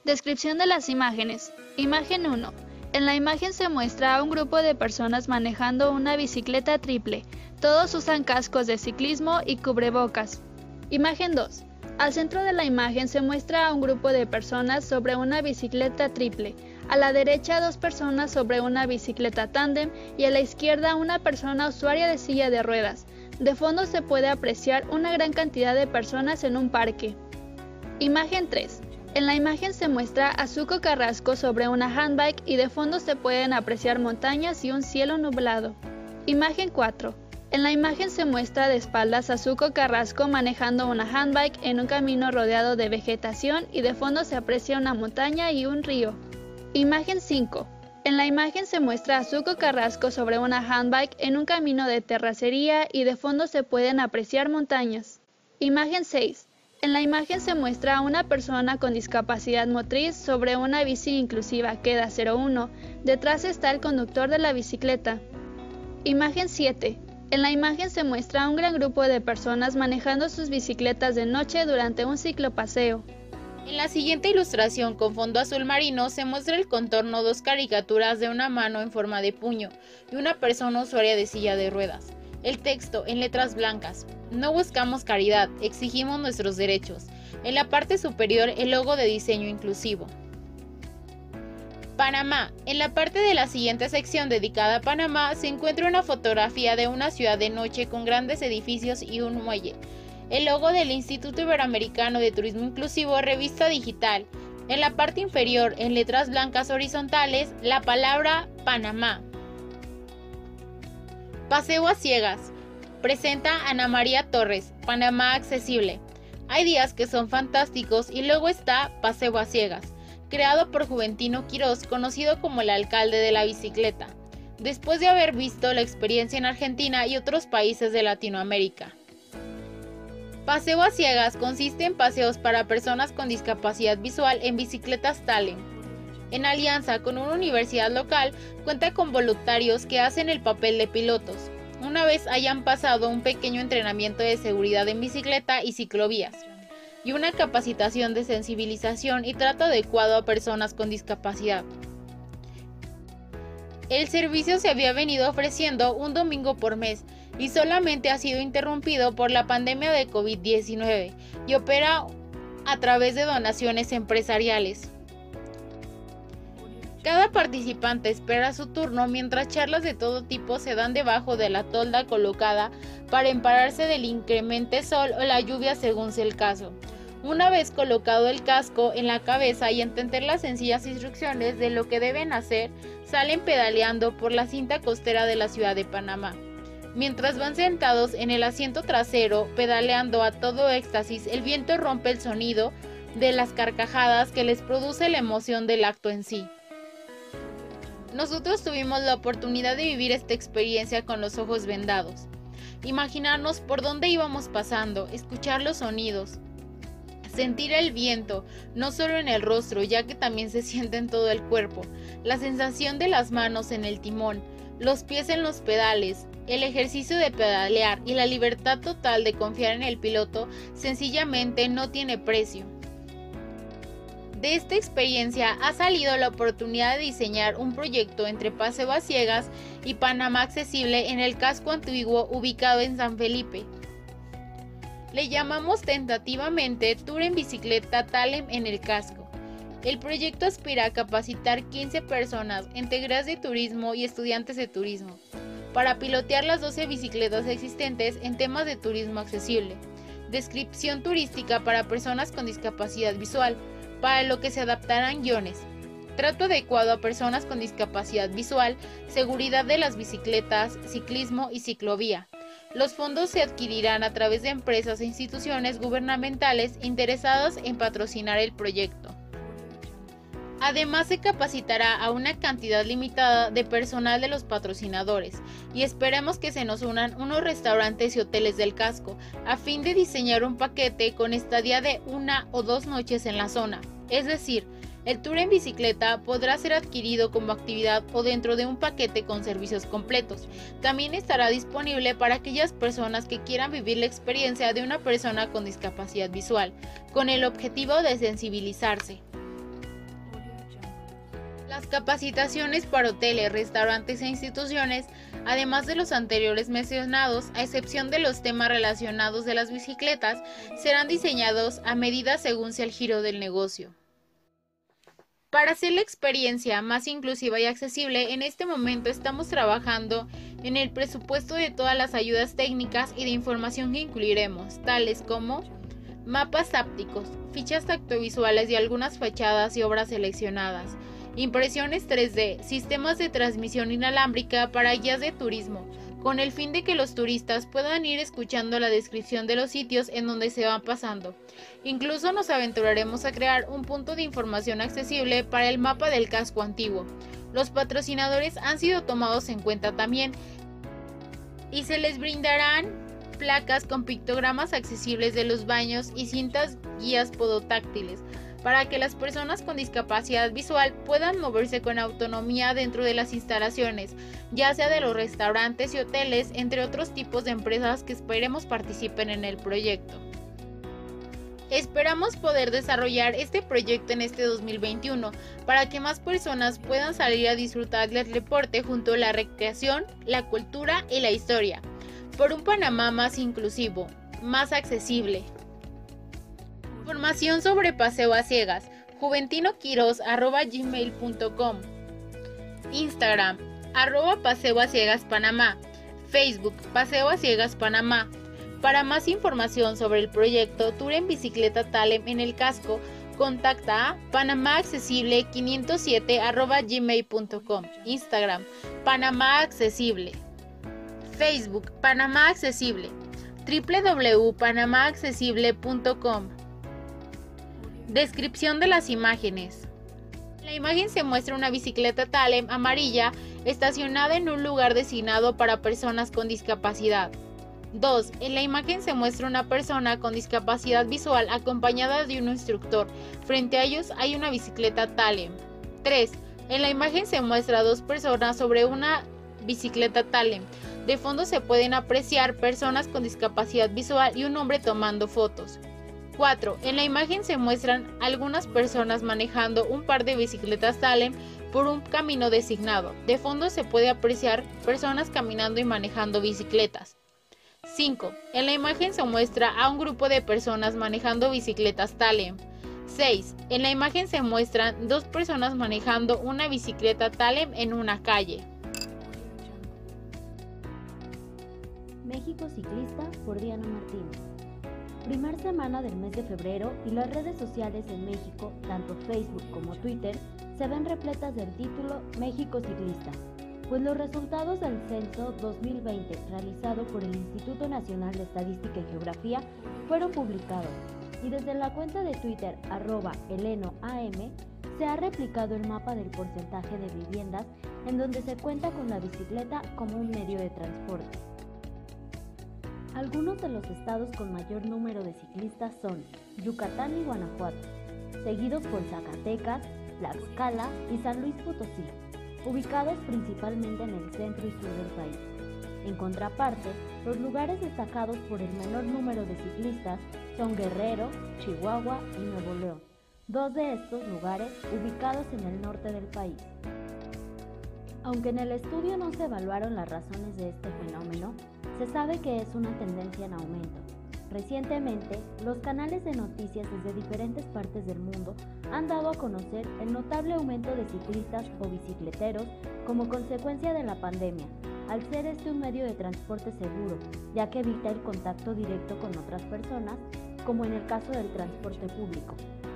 Descripción de las imágenes. Imagen 1. En la imagen se muestra a un grupo de personas manejando una bicicleta triple. Todos usan cascos de ciclismo y cubrebocas. Imagen 2. Al centro de la imagen se muestra a un grupo de personas sobre una bicicleta triple. A la derecha dos personas sobre una bicicleta tándem y a la izquierda una persona usuaria de silla de ruedas. De fondo se puede apreciar una gran cantidad de personas en un parque. Imagen 3. En la imagen se muestra a Zuko Carrasco sobre una handbike y de fondo se pueden apreciar montañas y un cielo nublado. Imagen 4. En la imagen se muestra de espaldas a Zuko Carrasco manejando una handbike en un camino rodeado de vegetación y de fondo se aprecia una montaña y un río. Imagen 5. En la imagen se muestra a Zuko Carrasco sobre una handbike en un camino de terracería y de fondo se pueden apreciar montañas. Imagen 6. En la imagen se muestra a una persona con discapacidad motriz sobre una bici inclusiva Queda 01. Detrás está el conductor de la bicicleta. Imagen 7. En la imagen se muestra a un gran grupo de personas manejando sus bicicletas de noche durante un ciclopaseo. En la siguiente ilustración con fondo azul marino se muestra el contorno dos caricaturas de una mano en forma de puño y una persona usuaria de silla de ruedas. El texto en letras blancas. No buscamos caridad, exigimos nuestros derechos. En la parte superior el logo de diseño inclusivo. Panamá. En la parte de la siguiente sección dedicada a Panamá se encuentra una fotografía de una ciudad de noche con grandes edificios y un muelle. El logo del Instituto Iberoamericano de Turismo Inclusivo Revista Digital. En la parte inferior, en letras blancas horizontales, la palabra Panamá. Paseo a ciegas. Presenta Ana María Torres, Panamá Accesible. Hay días que son fantásticos y luego está Paseo a ciegas creado por Juventino Quirós, conocido como el alcalde de la bicicleta, después de haber visto la experiencia en Argentina y otros países de Latinoamérica. Paseo a ciegas consiste en paseos para personas con discapacidad visual en bicicletas Talent. En alianza con una universidad local, cuenta con voluntarios que hacen el papel de pilotos, una vez hayan pasado un pequeño entrenamiento de seguridad en bicicleta y ciclovías y una capacitación de sensibilización y trato adecuado a personas con discapacidad. El servicio se había venido ofreciendo un domingo por mes y solamente ha sido interrumpido por la pandemia de COVID-19 y opera a través de donaciones empresariales. Cada participante espera su turno mientras charlas de todo tipo se dan debajo de la tolda colocada para empararse del incremente sol o la lluvia según sea el caso. Una vez colocado el casco en la cabeza y entender las sencillas instrucciones de lo que deben hacer, salen pedaleando por la cinta costera de la ciudad de Panamá. Mientras van sentados en el asiento trasero, pedaleando a todo éxtasis, el viento rompe el sonido de las carcajadas que les produce la emoción del acto en sí. Nosotros tuvimos la oportunidad de vivir esta experiencia con los ojos vendados, imaginarnos por dónde íbamos pasando, escuchar los sonidos, Sentir el viento, no solo en el rostro, ya que también se [laughs] siente en todo el cuerpo. La sensación de las manos en el timón, los pies en los pedales, el ejercicio de pedalear y la libertad total de confiar en el piloto sencillamente no tiene precio. De esta experiencia ha salido la oportunidad de diseñar un proyecto entre Paseo a Ciegas y Panamá Accesible en el casco antiguo ubicado en San Felipe. Le llamamos tentativamente Tour en Bicicleta Talem en el casco. El proyecto aspira a capacitar 15 personas, integras de turismo y estudiantes de turismo, para pilotear las 12 bicicletas existentes en temas de turismo accesible, descripción turística para personas con discapacidad visual, para lo que se adaptarán guiones, trato adecuado a personas con discapacidad visual, seguridad de las bicicletas, ciclismo y ciclovía, los fondos se adquirirán a través de empresas e instituciones gubernamentales interesadas en patrocinar el proyecto. Además se capacitará a una cantidad limitada de personal de los patrocinadores y esperemos que se nos unan unos restaurantes y hoteles del casco a fin de diseñar un paquete con estadía de una o dos noches en la zona, es decir, el tour en bicicleta podrá ser adquirido como actividad o dentro de un paquete con servicios completos. También estará disponible para aquellas personas que quieran vivir la experiencia de una persona con discapacidad visual, con el objetivo de sensibilizarse. Las capacitaciones para hoteles, restaurantes e instituciones, además de los anteriores mencionados, a excepción de los temas relacionados de las bicicletas, serán diseñados a medida según sea el giro del negocio. Para hacer la experiencia más inclusiva y accesible, en este momento estamos trabajando en el presupuesto de todas las ayudas técnicas y de información que incluiremos, tales como mapas ápticos, fichas tactovisuales y algunas fachadas y obras seleccionadas, impresiones 3D, sistemas de transmisión inalámbrica para guías de turismo, con el fin de que los turistas puedan ir escuchando la descripción de los sitios en donde se van pasando. Incluso nos aventuraremos a crear un punto de información accesible para el mapa del casco antiguo. Los patrocinadores han sido tomados en cuenta también y se les brindarán placas con pictogramas accesibles de los baños y cintas guías podotáctiles para que las personas con discapacidad visual puedan moverse con autonomía dentro de las instalaciones, ya sea de los restaurantes y hoteles, entre otros tipos de empresas que esperemos participen en el proyecto. Esperamos poder desarrollar este proyecto en este 2021 para que más personas puedan salir a disfrutar del deporte junto a la recreación, la cultura y la historia, por un Panamá más inclusivo, más accesible, Información sobre Paseo a Ciegas. juventinoquiros.gmail.com Instagram, arroba Paseo a Ciegas Panamá. Facebook, Paseo a Ciegas Panamá. Para más información sobre el proyecto Tour en Bicicleta Talem en el casco, contacta a panamaaccesible507 arroba gmail.com. Instagram, Panamá Accesible. Facebook, Panamá Accesible. www.panamaaccesible.com Descripción de las imágenes. En la imagen se muestra una bicicleta Talem amarilla estacionada en un lugar designado para personas con discapacidad. 2. En la imagen se muestra una persona con discapacidad visual acompañada de un instructor. Frente a ellos hay una bicicleta Talem. 3. En la imagen se muestra dos personas sobre una bicicleta Talem. De fondo se pueden apreciar personas con discapacidad visual y un hombre tomando fotos. 4. En la imagen se muestran algunas personas manejando un par de bicicletas Salem por un camino designado. De fondo se puede apreciar personas caminando y manejando bicicletas. 5. En la imagen se muestra a un grupo de personas manejando bicicletas Talem. 6. En la imagen se muestran dos personas manejando una bicicleta Talem en una calle. México Ciclista por Diana Martínez. Primer semana del mes de febrero y las redes sociales en México, tanto Facebook como Twitter, se ven repletas del título México Ciclista, pues los resultados del censo 2020 realizado por el Instituto Nacional de Estadística y Geografía fueron publicados y desde la cuenta de Twitter arroba elenoam se ha replicado el mapa del porcentaje de viviendas en donde se cuenta con la bicicleta como un medio de transporte. Algunos de los estados con mayor número de ciclistas son Yucatán y Guanajuato, seguidos por Zacatecas, Tlaxcala y San Luis Potosí, ubicados principalmente en el centro y sur del país. En contraparte, los lugares destacados por el menor número de ciclistas son Guerrero, Chihuahua y Nuevo León, dos de estos lugares ubicados en el norte del país. Aunque en el estudio no se evaluaron las razones de este fenómeno, se sabe que es una tendencia en aumento. Recientemente, los canales de noticias desde diferentes partes del mundo han dado a conocer el notable aumento de ciclistas o bicicleteros como consecuencia de la pandemia, al ser este un medio de transporte seguro, ya que evita el contacto directo con otras personas, como en el caso del transporte público,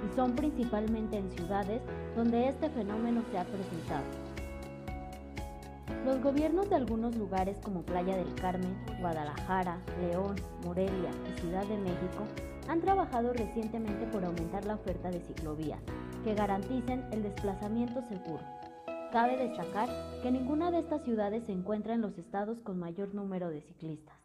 y son principalmente en ciudades donde este fenómeno se ha presentado. Los gobiernos de algunos lugares como Playa del Carmen, Guadalajara, León, Morelia y Ciudad de México han trabajado recientemente por aumentar la oferta de ciclovías que garanticen el desplazamiento seguro. Cabe destacar que ninguna de estas ciudades se encuentra en los estados con mayor número de ciclistas.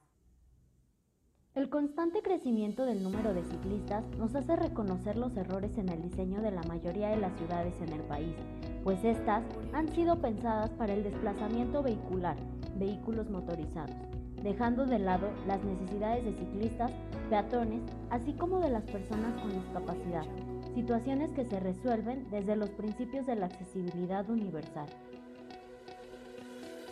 El constante crecimiento del número de ciclistas nos hace reconocer los errores en el diseño de la mayoría de las ciudades en el país, pues estas han sido pensadas para el desplazamiento vehicular, vehículos motorizados, dejando de lado las necesidades de ciclistas, peatones, así como de las personas con discapacidad, situaciones que se resuelven desde los principios de la accesibilidad universal.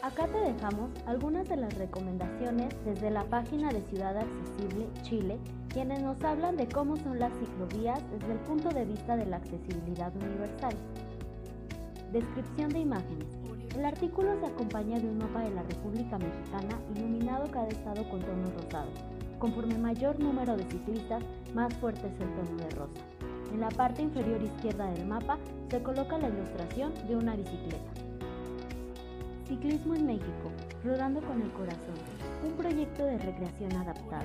Acá te dejamos algunas de las recomendaciones desde la página de Ciudad Accesible Chile, quienes nos hablan de cómo son las ciclovías desde el punto de vista de la accesibilidad universal. Descripción de imágenes. El artículo se acompaña de un mapa de la República Mexicana iluminado cada estado con tonos rosados. Conforme mayor número de ciclistas, más fuerte es el tono de rosa. En la parte inferior izquierda del mapa se coloca la ilustración de una bicicleta. Ciclismo en México, Rodando con el Corazón, un proyecto de recreación adaptada.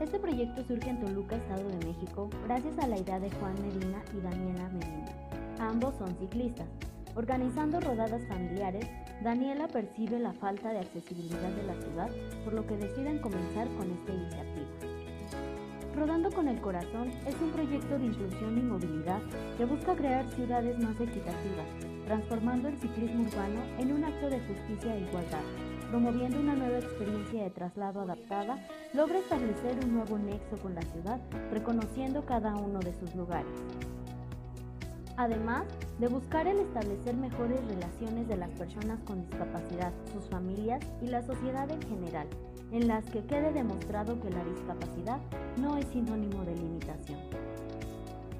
Este proyecto surge en Toluca, Estado de México, gracias a la idea de Juan Medina y Daniela Medina. Ambos son ciclistas. Organizando rodadas familiares, Daniela percibe la falta de accesibilidad de la ciudad, por lo que deciden comenzar con esta iniciativa. Rodando con el Corazón es un proyecto de inclusión y movilidad que busca crear ciudades más equitativas, transformando el ciclismo urbano en un acto de justicia e igualdad, promoviendo una nueva experiencia de traslado adaptada, logra establecer un nuevo nexo con la ciudad, reconociendo cada uno de sus lugares. Además de buscar el establecer mejores relaciones de las personas con discapacidad, sus familias y la sociedad en general, en las que quede demostrado que la discapacidad no es sinónimo de limitación.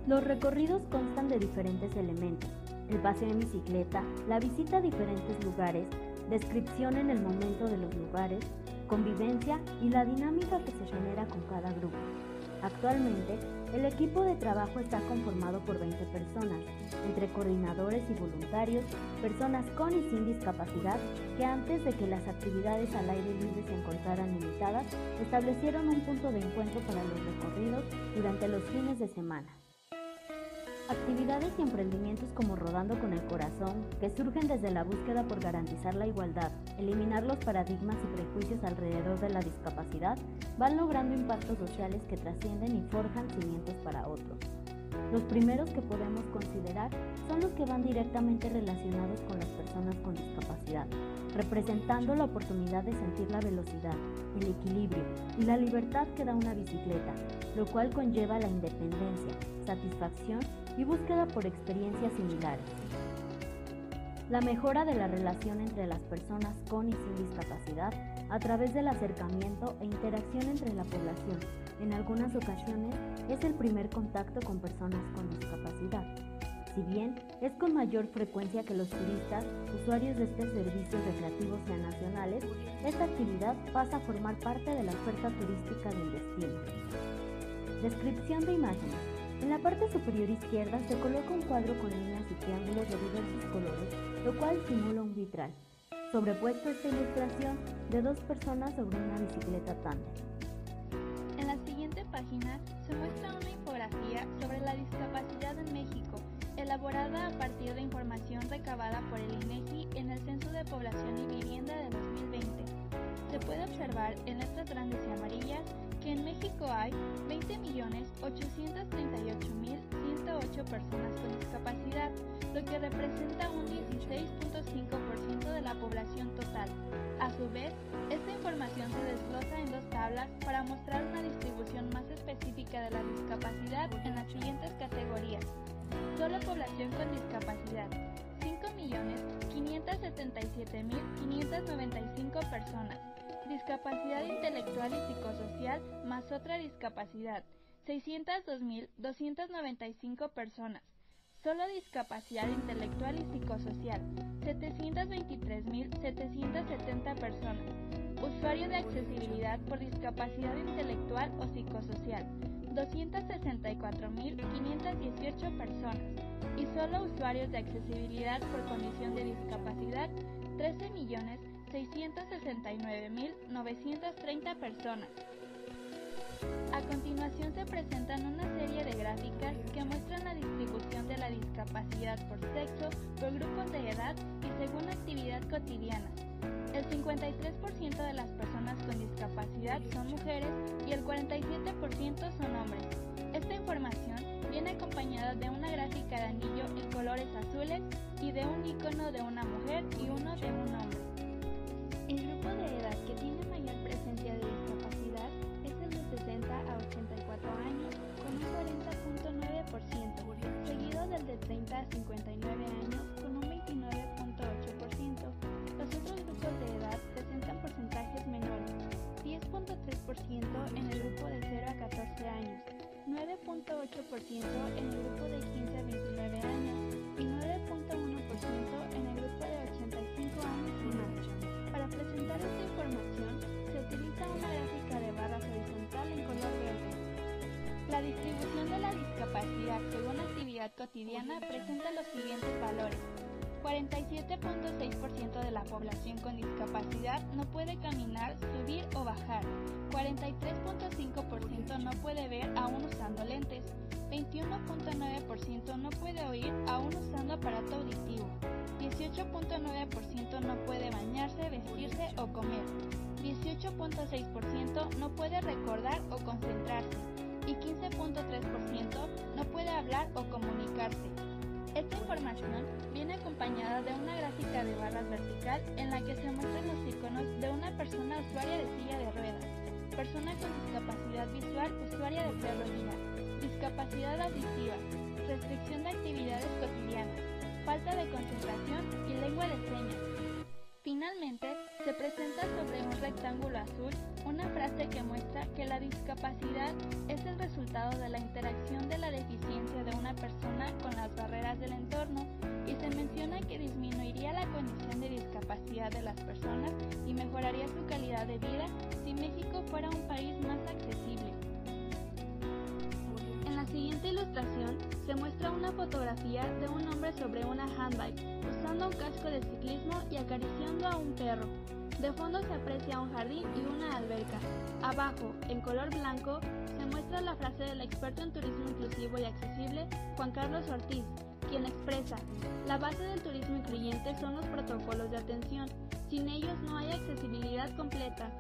Los recorridos constan de diferentes elementos, el paseo en bicicleta, la visita a diferentes lugares, descripción en el momento de los lugares, convivencia y la dinámica que se genera con cada grupo. Actualmente, el equipo de trabajo está conformado por 20 personas, entre coordinadores y voluntarios, personas con y sin discapacidad, que antes de que las actividades al aire libre se encontraran limitadas, establecieron un punto de encuentro para los recorridos durante los fines de semana. Actividades y emprendimientos como Rodando con el Corazón, que surgen desde la búsqueda por garantizar la igualdad, eliminar los paradigmas y prejuicios alrededor de la discapacidad, van logrando impactos sociales que trascienden y forjan cimientos para otros. Los primeros que podemos considerar son los que van directamente relacionados con las personas con discapacidad, representando la oportunidad de sentir la velocidad, el equilibrio y la libertad que da una bicicleta, lo cual conlleva la independencia, satisfacción y búsqueda por experiencias similares. La mejora de la relación entre las personas con y sin discapacidad a través del acercamiento e interacción entre la población. En algunas ocasiones es el primer contacto con personas con discapacidad. Si bien es con mayor frecuencia que los turistas, usuarios de este servicio recreativo sean nacionales, esta actividad pasa a formar parte de la oferta turística del destino. Descripción de imágenes. En la parte superior izquierda se coloca un cuadro con líneas y triángulos de diversos colores, lo cual simula un vitral. Sobrepuesto esta ilustración de dos personas sobre una bicicleta tándem. En la siguiente página se muestra una infografía sobre la discapacidad en México, elaborada a partir de información recabada por el INEGI en el Censo de Población y Vivienda de 2020. Se puede observar en letras grandes y amarillas que en México hay 20.838.108 personas con discapacidad, lo que representa un 16.5% de la población total. A su vez, esta información se desglosa en dos tablas para mostrar una distribución más específica de la discapacidad en las siguientes categorías. Solo población con discapacidad, 5.577.595 personas. Discapacidad intelectual y psicosocial más otra discapacidad, 602.295 personas. Solo discapacidad intelectual y psicosocial, 723.770 personas. Usuario de accesibilidad por discapacidad intelectual o psicosocial, 264.518 personas. Y solo usuarios de accesibilidad por condición de discapacidad, 13.669.930 personas. A continuación se presentan una serie de gráficas que muestran la distribución de la discapacidad por sexo, por grupos de edad y según actividad cotidiana. El 53% de las personas con discapacidad son mujeres y el 47% son hombres. Esta información viene acompañada de una gráfica de anillo en colores azules y de un icono de una mujer y uno de un hombre. El grupo de edad que tiene mayor presencia de discapacidad es el de 60 a 84 años con un 40.9%, seguido del de 30 a 59 años con un 29.8%. Los otros grupos de edad presentan porcentajes menores, 10.3% en el grupo de 0 a 14 años, 9.8% en el grupo de 15 a 29 años y 9.1% Para presentar esta información se utiliza una gráfica de barras horizontal en color verde. La distribución de la discapacidad según actividad cotidiana presenta los siguientes valores. 47.6% de la población con discapacidad no puede caminar, subir o bajar. 43.5% no puede ver aún usando lentes. 21.9% no puede oír aún usando aparato auditivo. 18.9% no puede bañarse, vestirse o comer. 18.6% no puede recordar o concentrarse. Y 15.3% no puede hablar o comunicarse. Esta información viene acompañada de una gráfica de barras vertical en la que se muestran los iconos de una persona usuaria de silla de ruedas, persona con discapacidad visual usuaria de perro guía, discapacidad auditiva, restricción de actividades cotidianas, falta de concentración y lengua de señas. Finalmente, se presenta sobre un rectángulo azul una frase que muestra que la discapacidad es el resultado de la interacción de la deficiencia de una persona con las barreras del entorno y se menciona que disminuiría la condición de discapacidad de las personas y mejoraría su calidad de vida si México fuera un país más accesible. Se muestra una fotografía de un hombre sobre una handbike usando un casco de ciclismo y acariciando a un perro. De fondo se aprecia un jardín y una alberca. Abajo, en color blanco, se muestra la frase del experto en turismo inclusivo y accesible, Juan Carlos Ortiz, quien expresa, la base del turismo incluyente son los protocolos de atención, sin ellos no hay accesibilidad completa.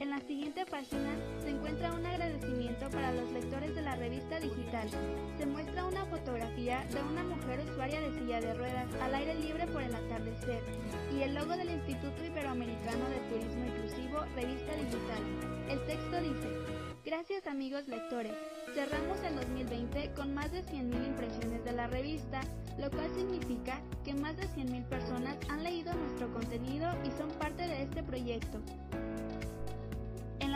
En la siguiente página se encuentra un agradecimiento para los lectores de la revista digital. Se muestra una fotografía de una mujer usuaria de silla de ruedas al aire libre por el atardecer y el logo del Instituto Iberoamericano de Turismo Inclusivo, revista digital. El texto dice, Gracias amigos lectores. Cerramos el 2020 con más de 100.000 impresiones de la revista, lo cual significa que más de 100.000 personas han leído nuestro contenido y son parte de este proyecto.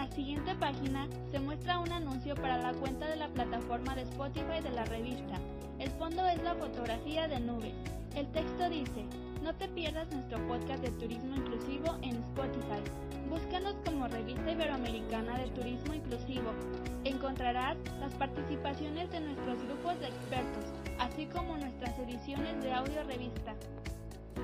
La siguiente página se muestra un anuncio para la cuenta de la plataforma de Spotify de la revista. El fondo es la fotografía de nubes. El texto dice, no te pierdas nuestro podcast de turismo inclusivo en Spotify. Búscanos como Revista Iberoamericana de Turismo Inclusivo. Encontrarás las participaciones de nuestros grupos de expertos, así como nuestras ediciones de audio revista.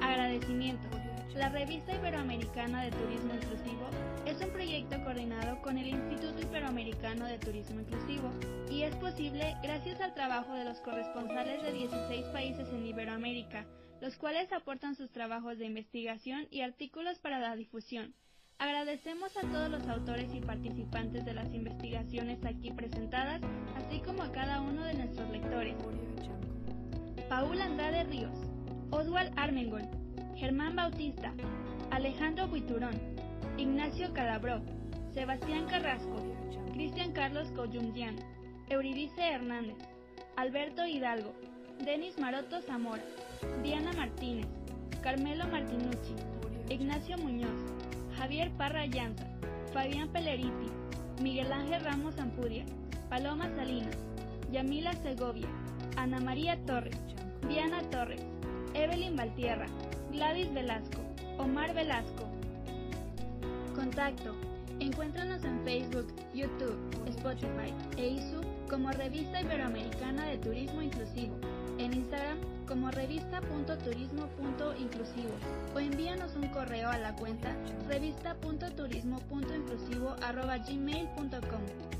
Agradecimiento. La Revista Iberoamericana de Turismo Inclusivo es un proyecto coordinado con el Instituto Iberoamericano de Turismo Inclusivo y es posible gracias al trabajo de los corresponsales de 16 países en Iberoamérica, los cuales aportan sus trabajos de investigación y artículos para la difusión. Agradecemos a todos los autores y participantes de las investigaciones aquí presentadas, así como a cada uno de nuestros lectores. Paul Andrade Ríos, Oswald Armengol, Germán Bautista, Alejandro Buiturón, Ignacio Calabró, Sebastián Carrasco, Cristian Carlos Coyumdian, Euridice Hernández, Alberto Hidalgo, Denis Maroto Zamora, Diana Martínez, Carmelo Martinucci, Ignacio Muñoz, Javier Parra Llanza, Fabián Peleriti, Miguel Ángel Ramos Ampudia, Paloma Salinas, Yamila Segovia, Ana María Torres, Diana Torres, Evelyn Valtierra, Gladys Velasco, Omar Velasco. Contacto. Encuéntranos en Facebook, YouTube, Spotify e ISU como Revista Iberoamericana de Turismo Inclusivo, en Instagram como revista.turismo.inclusivo o envíanos un correo a la cuenta revista.turismo.inclusivo.gmail.com.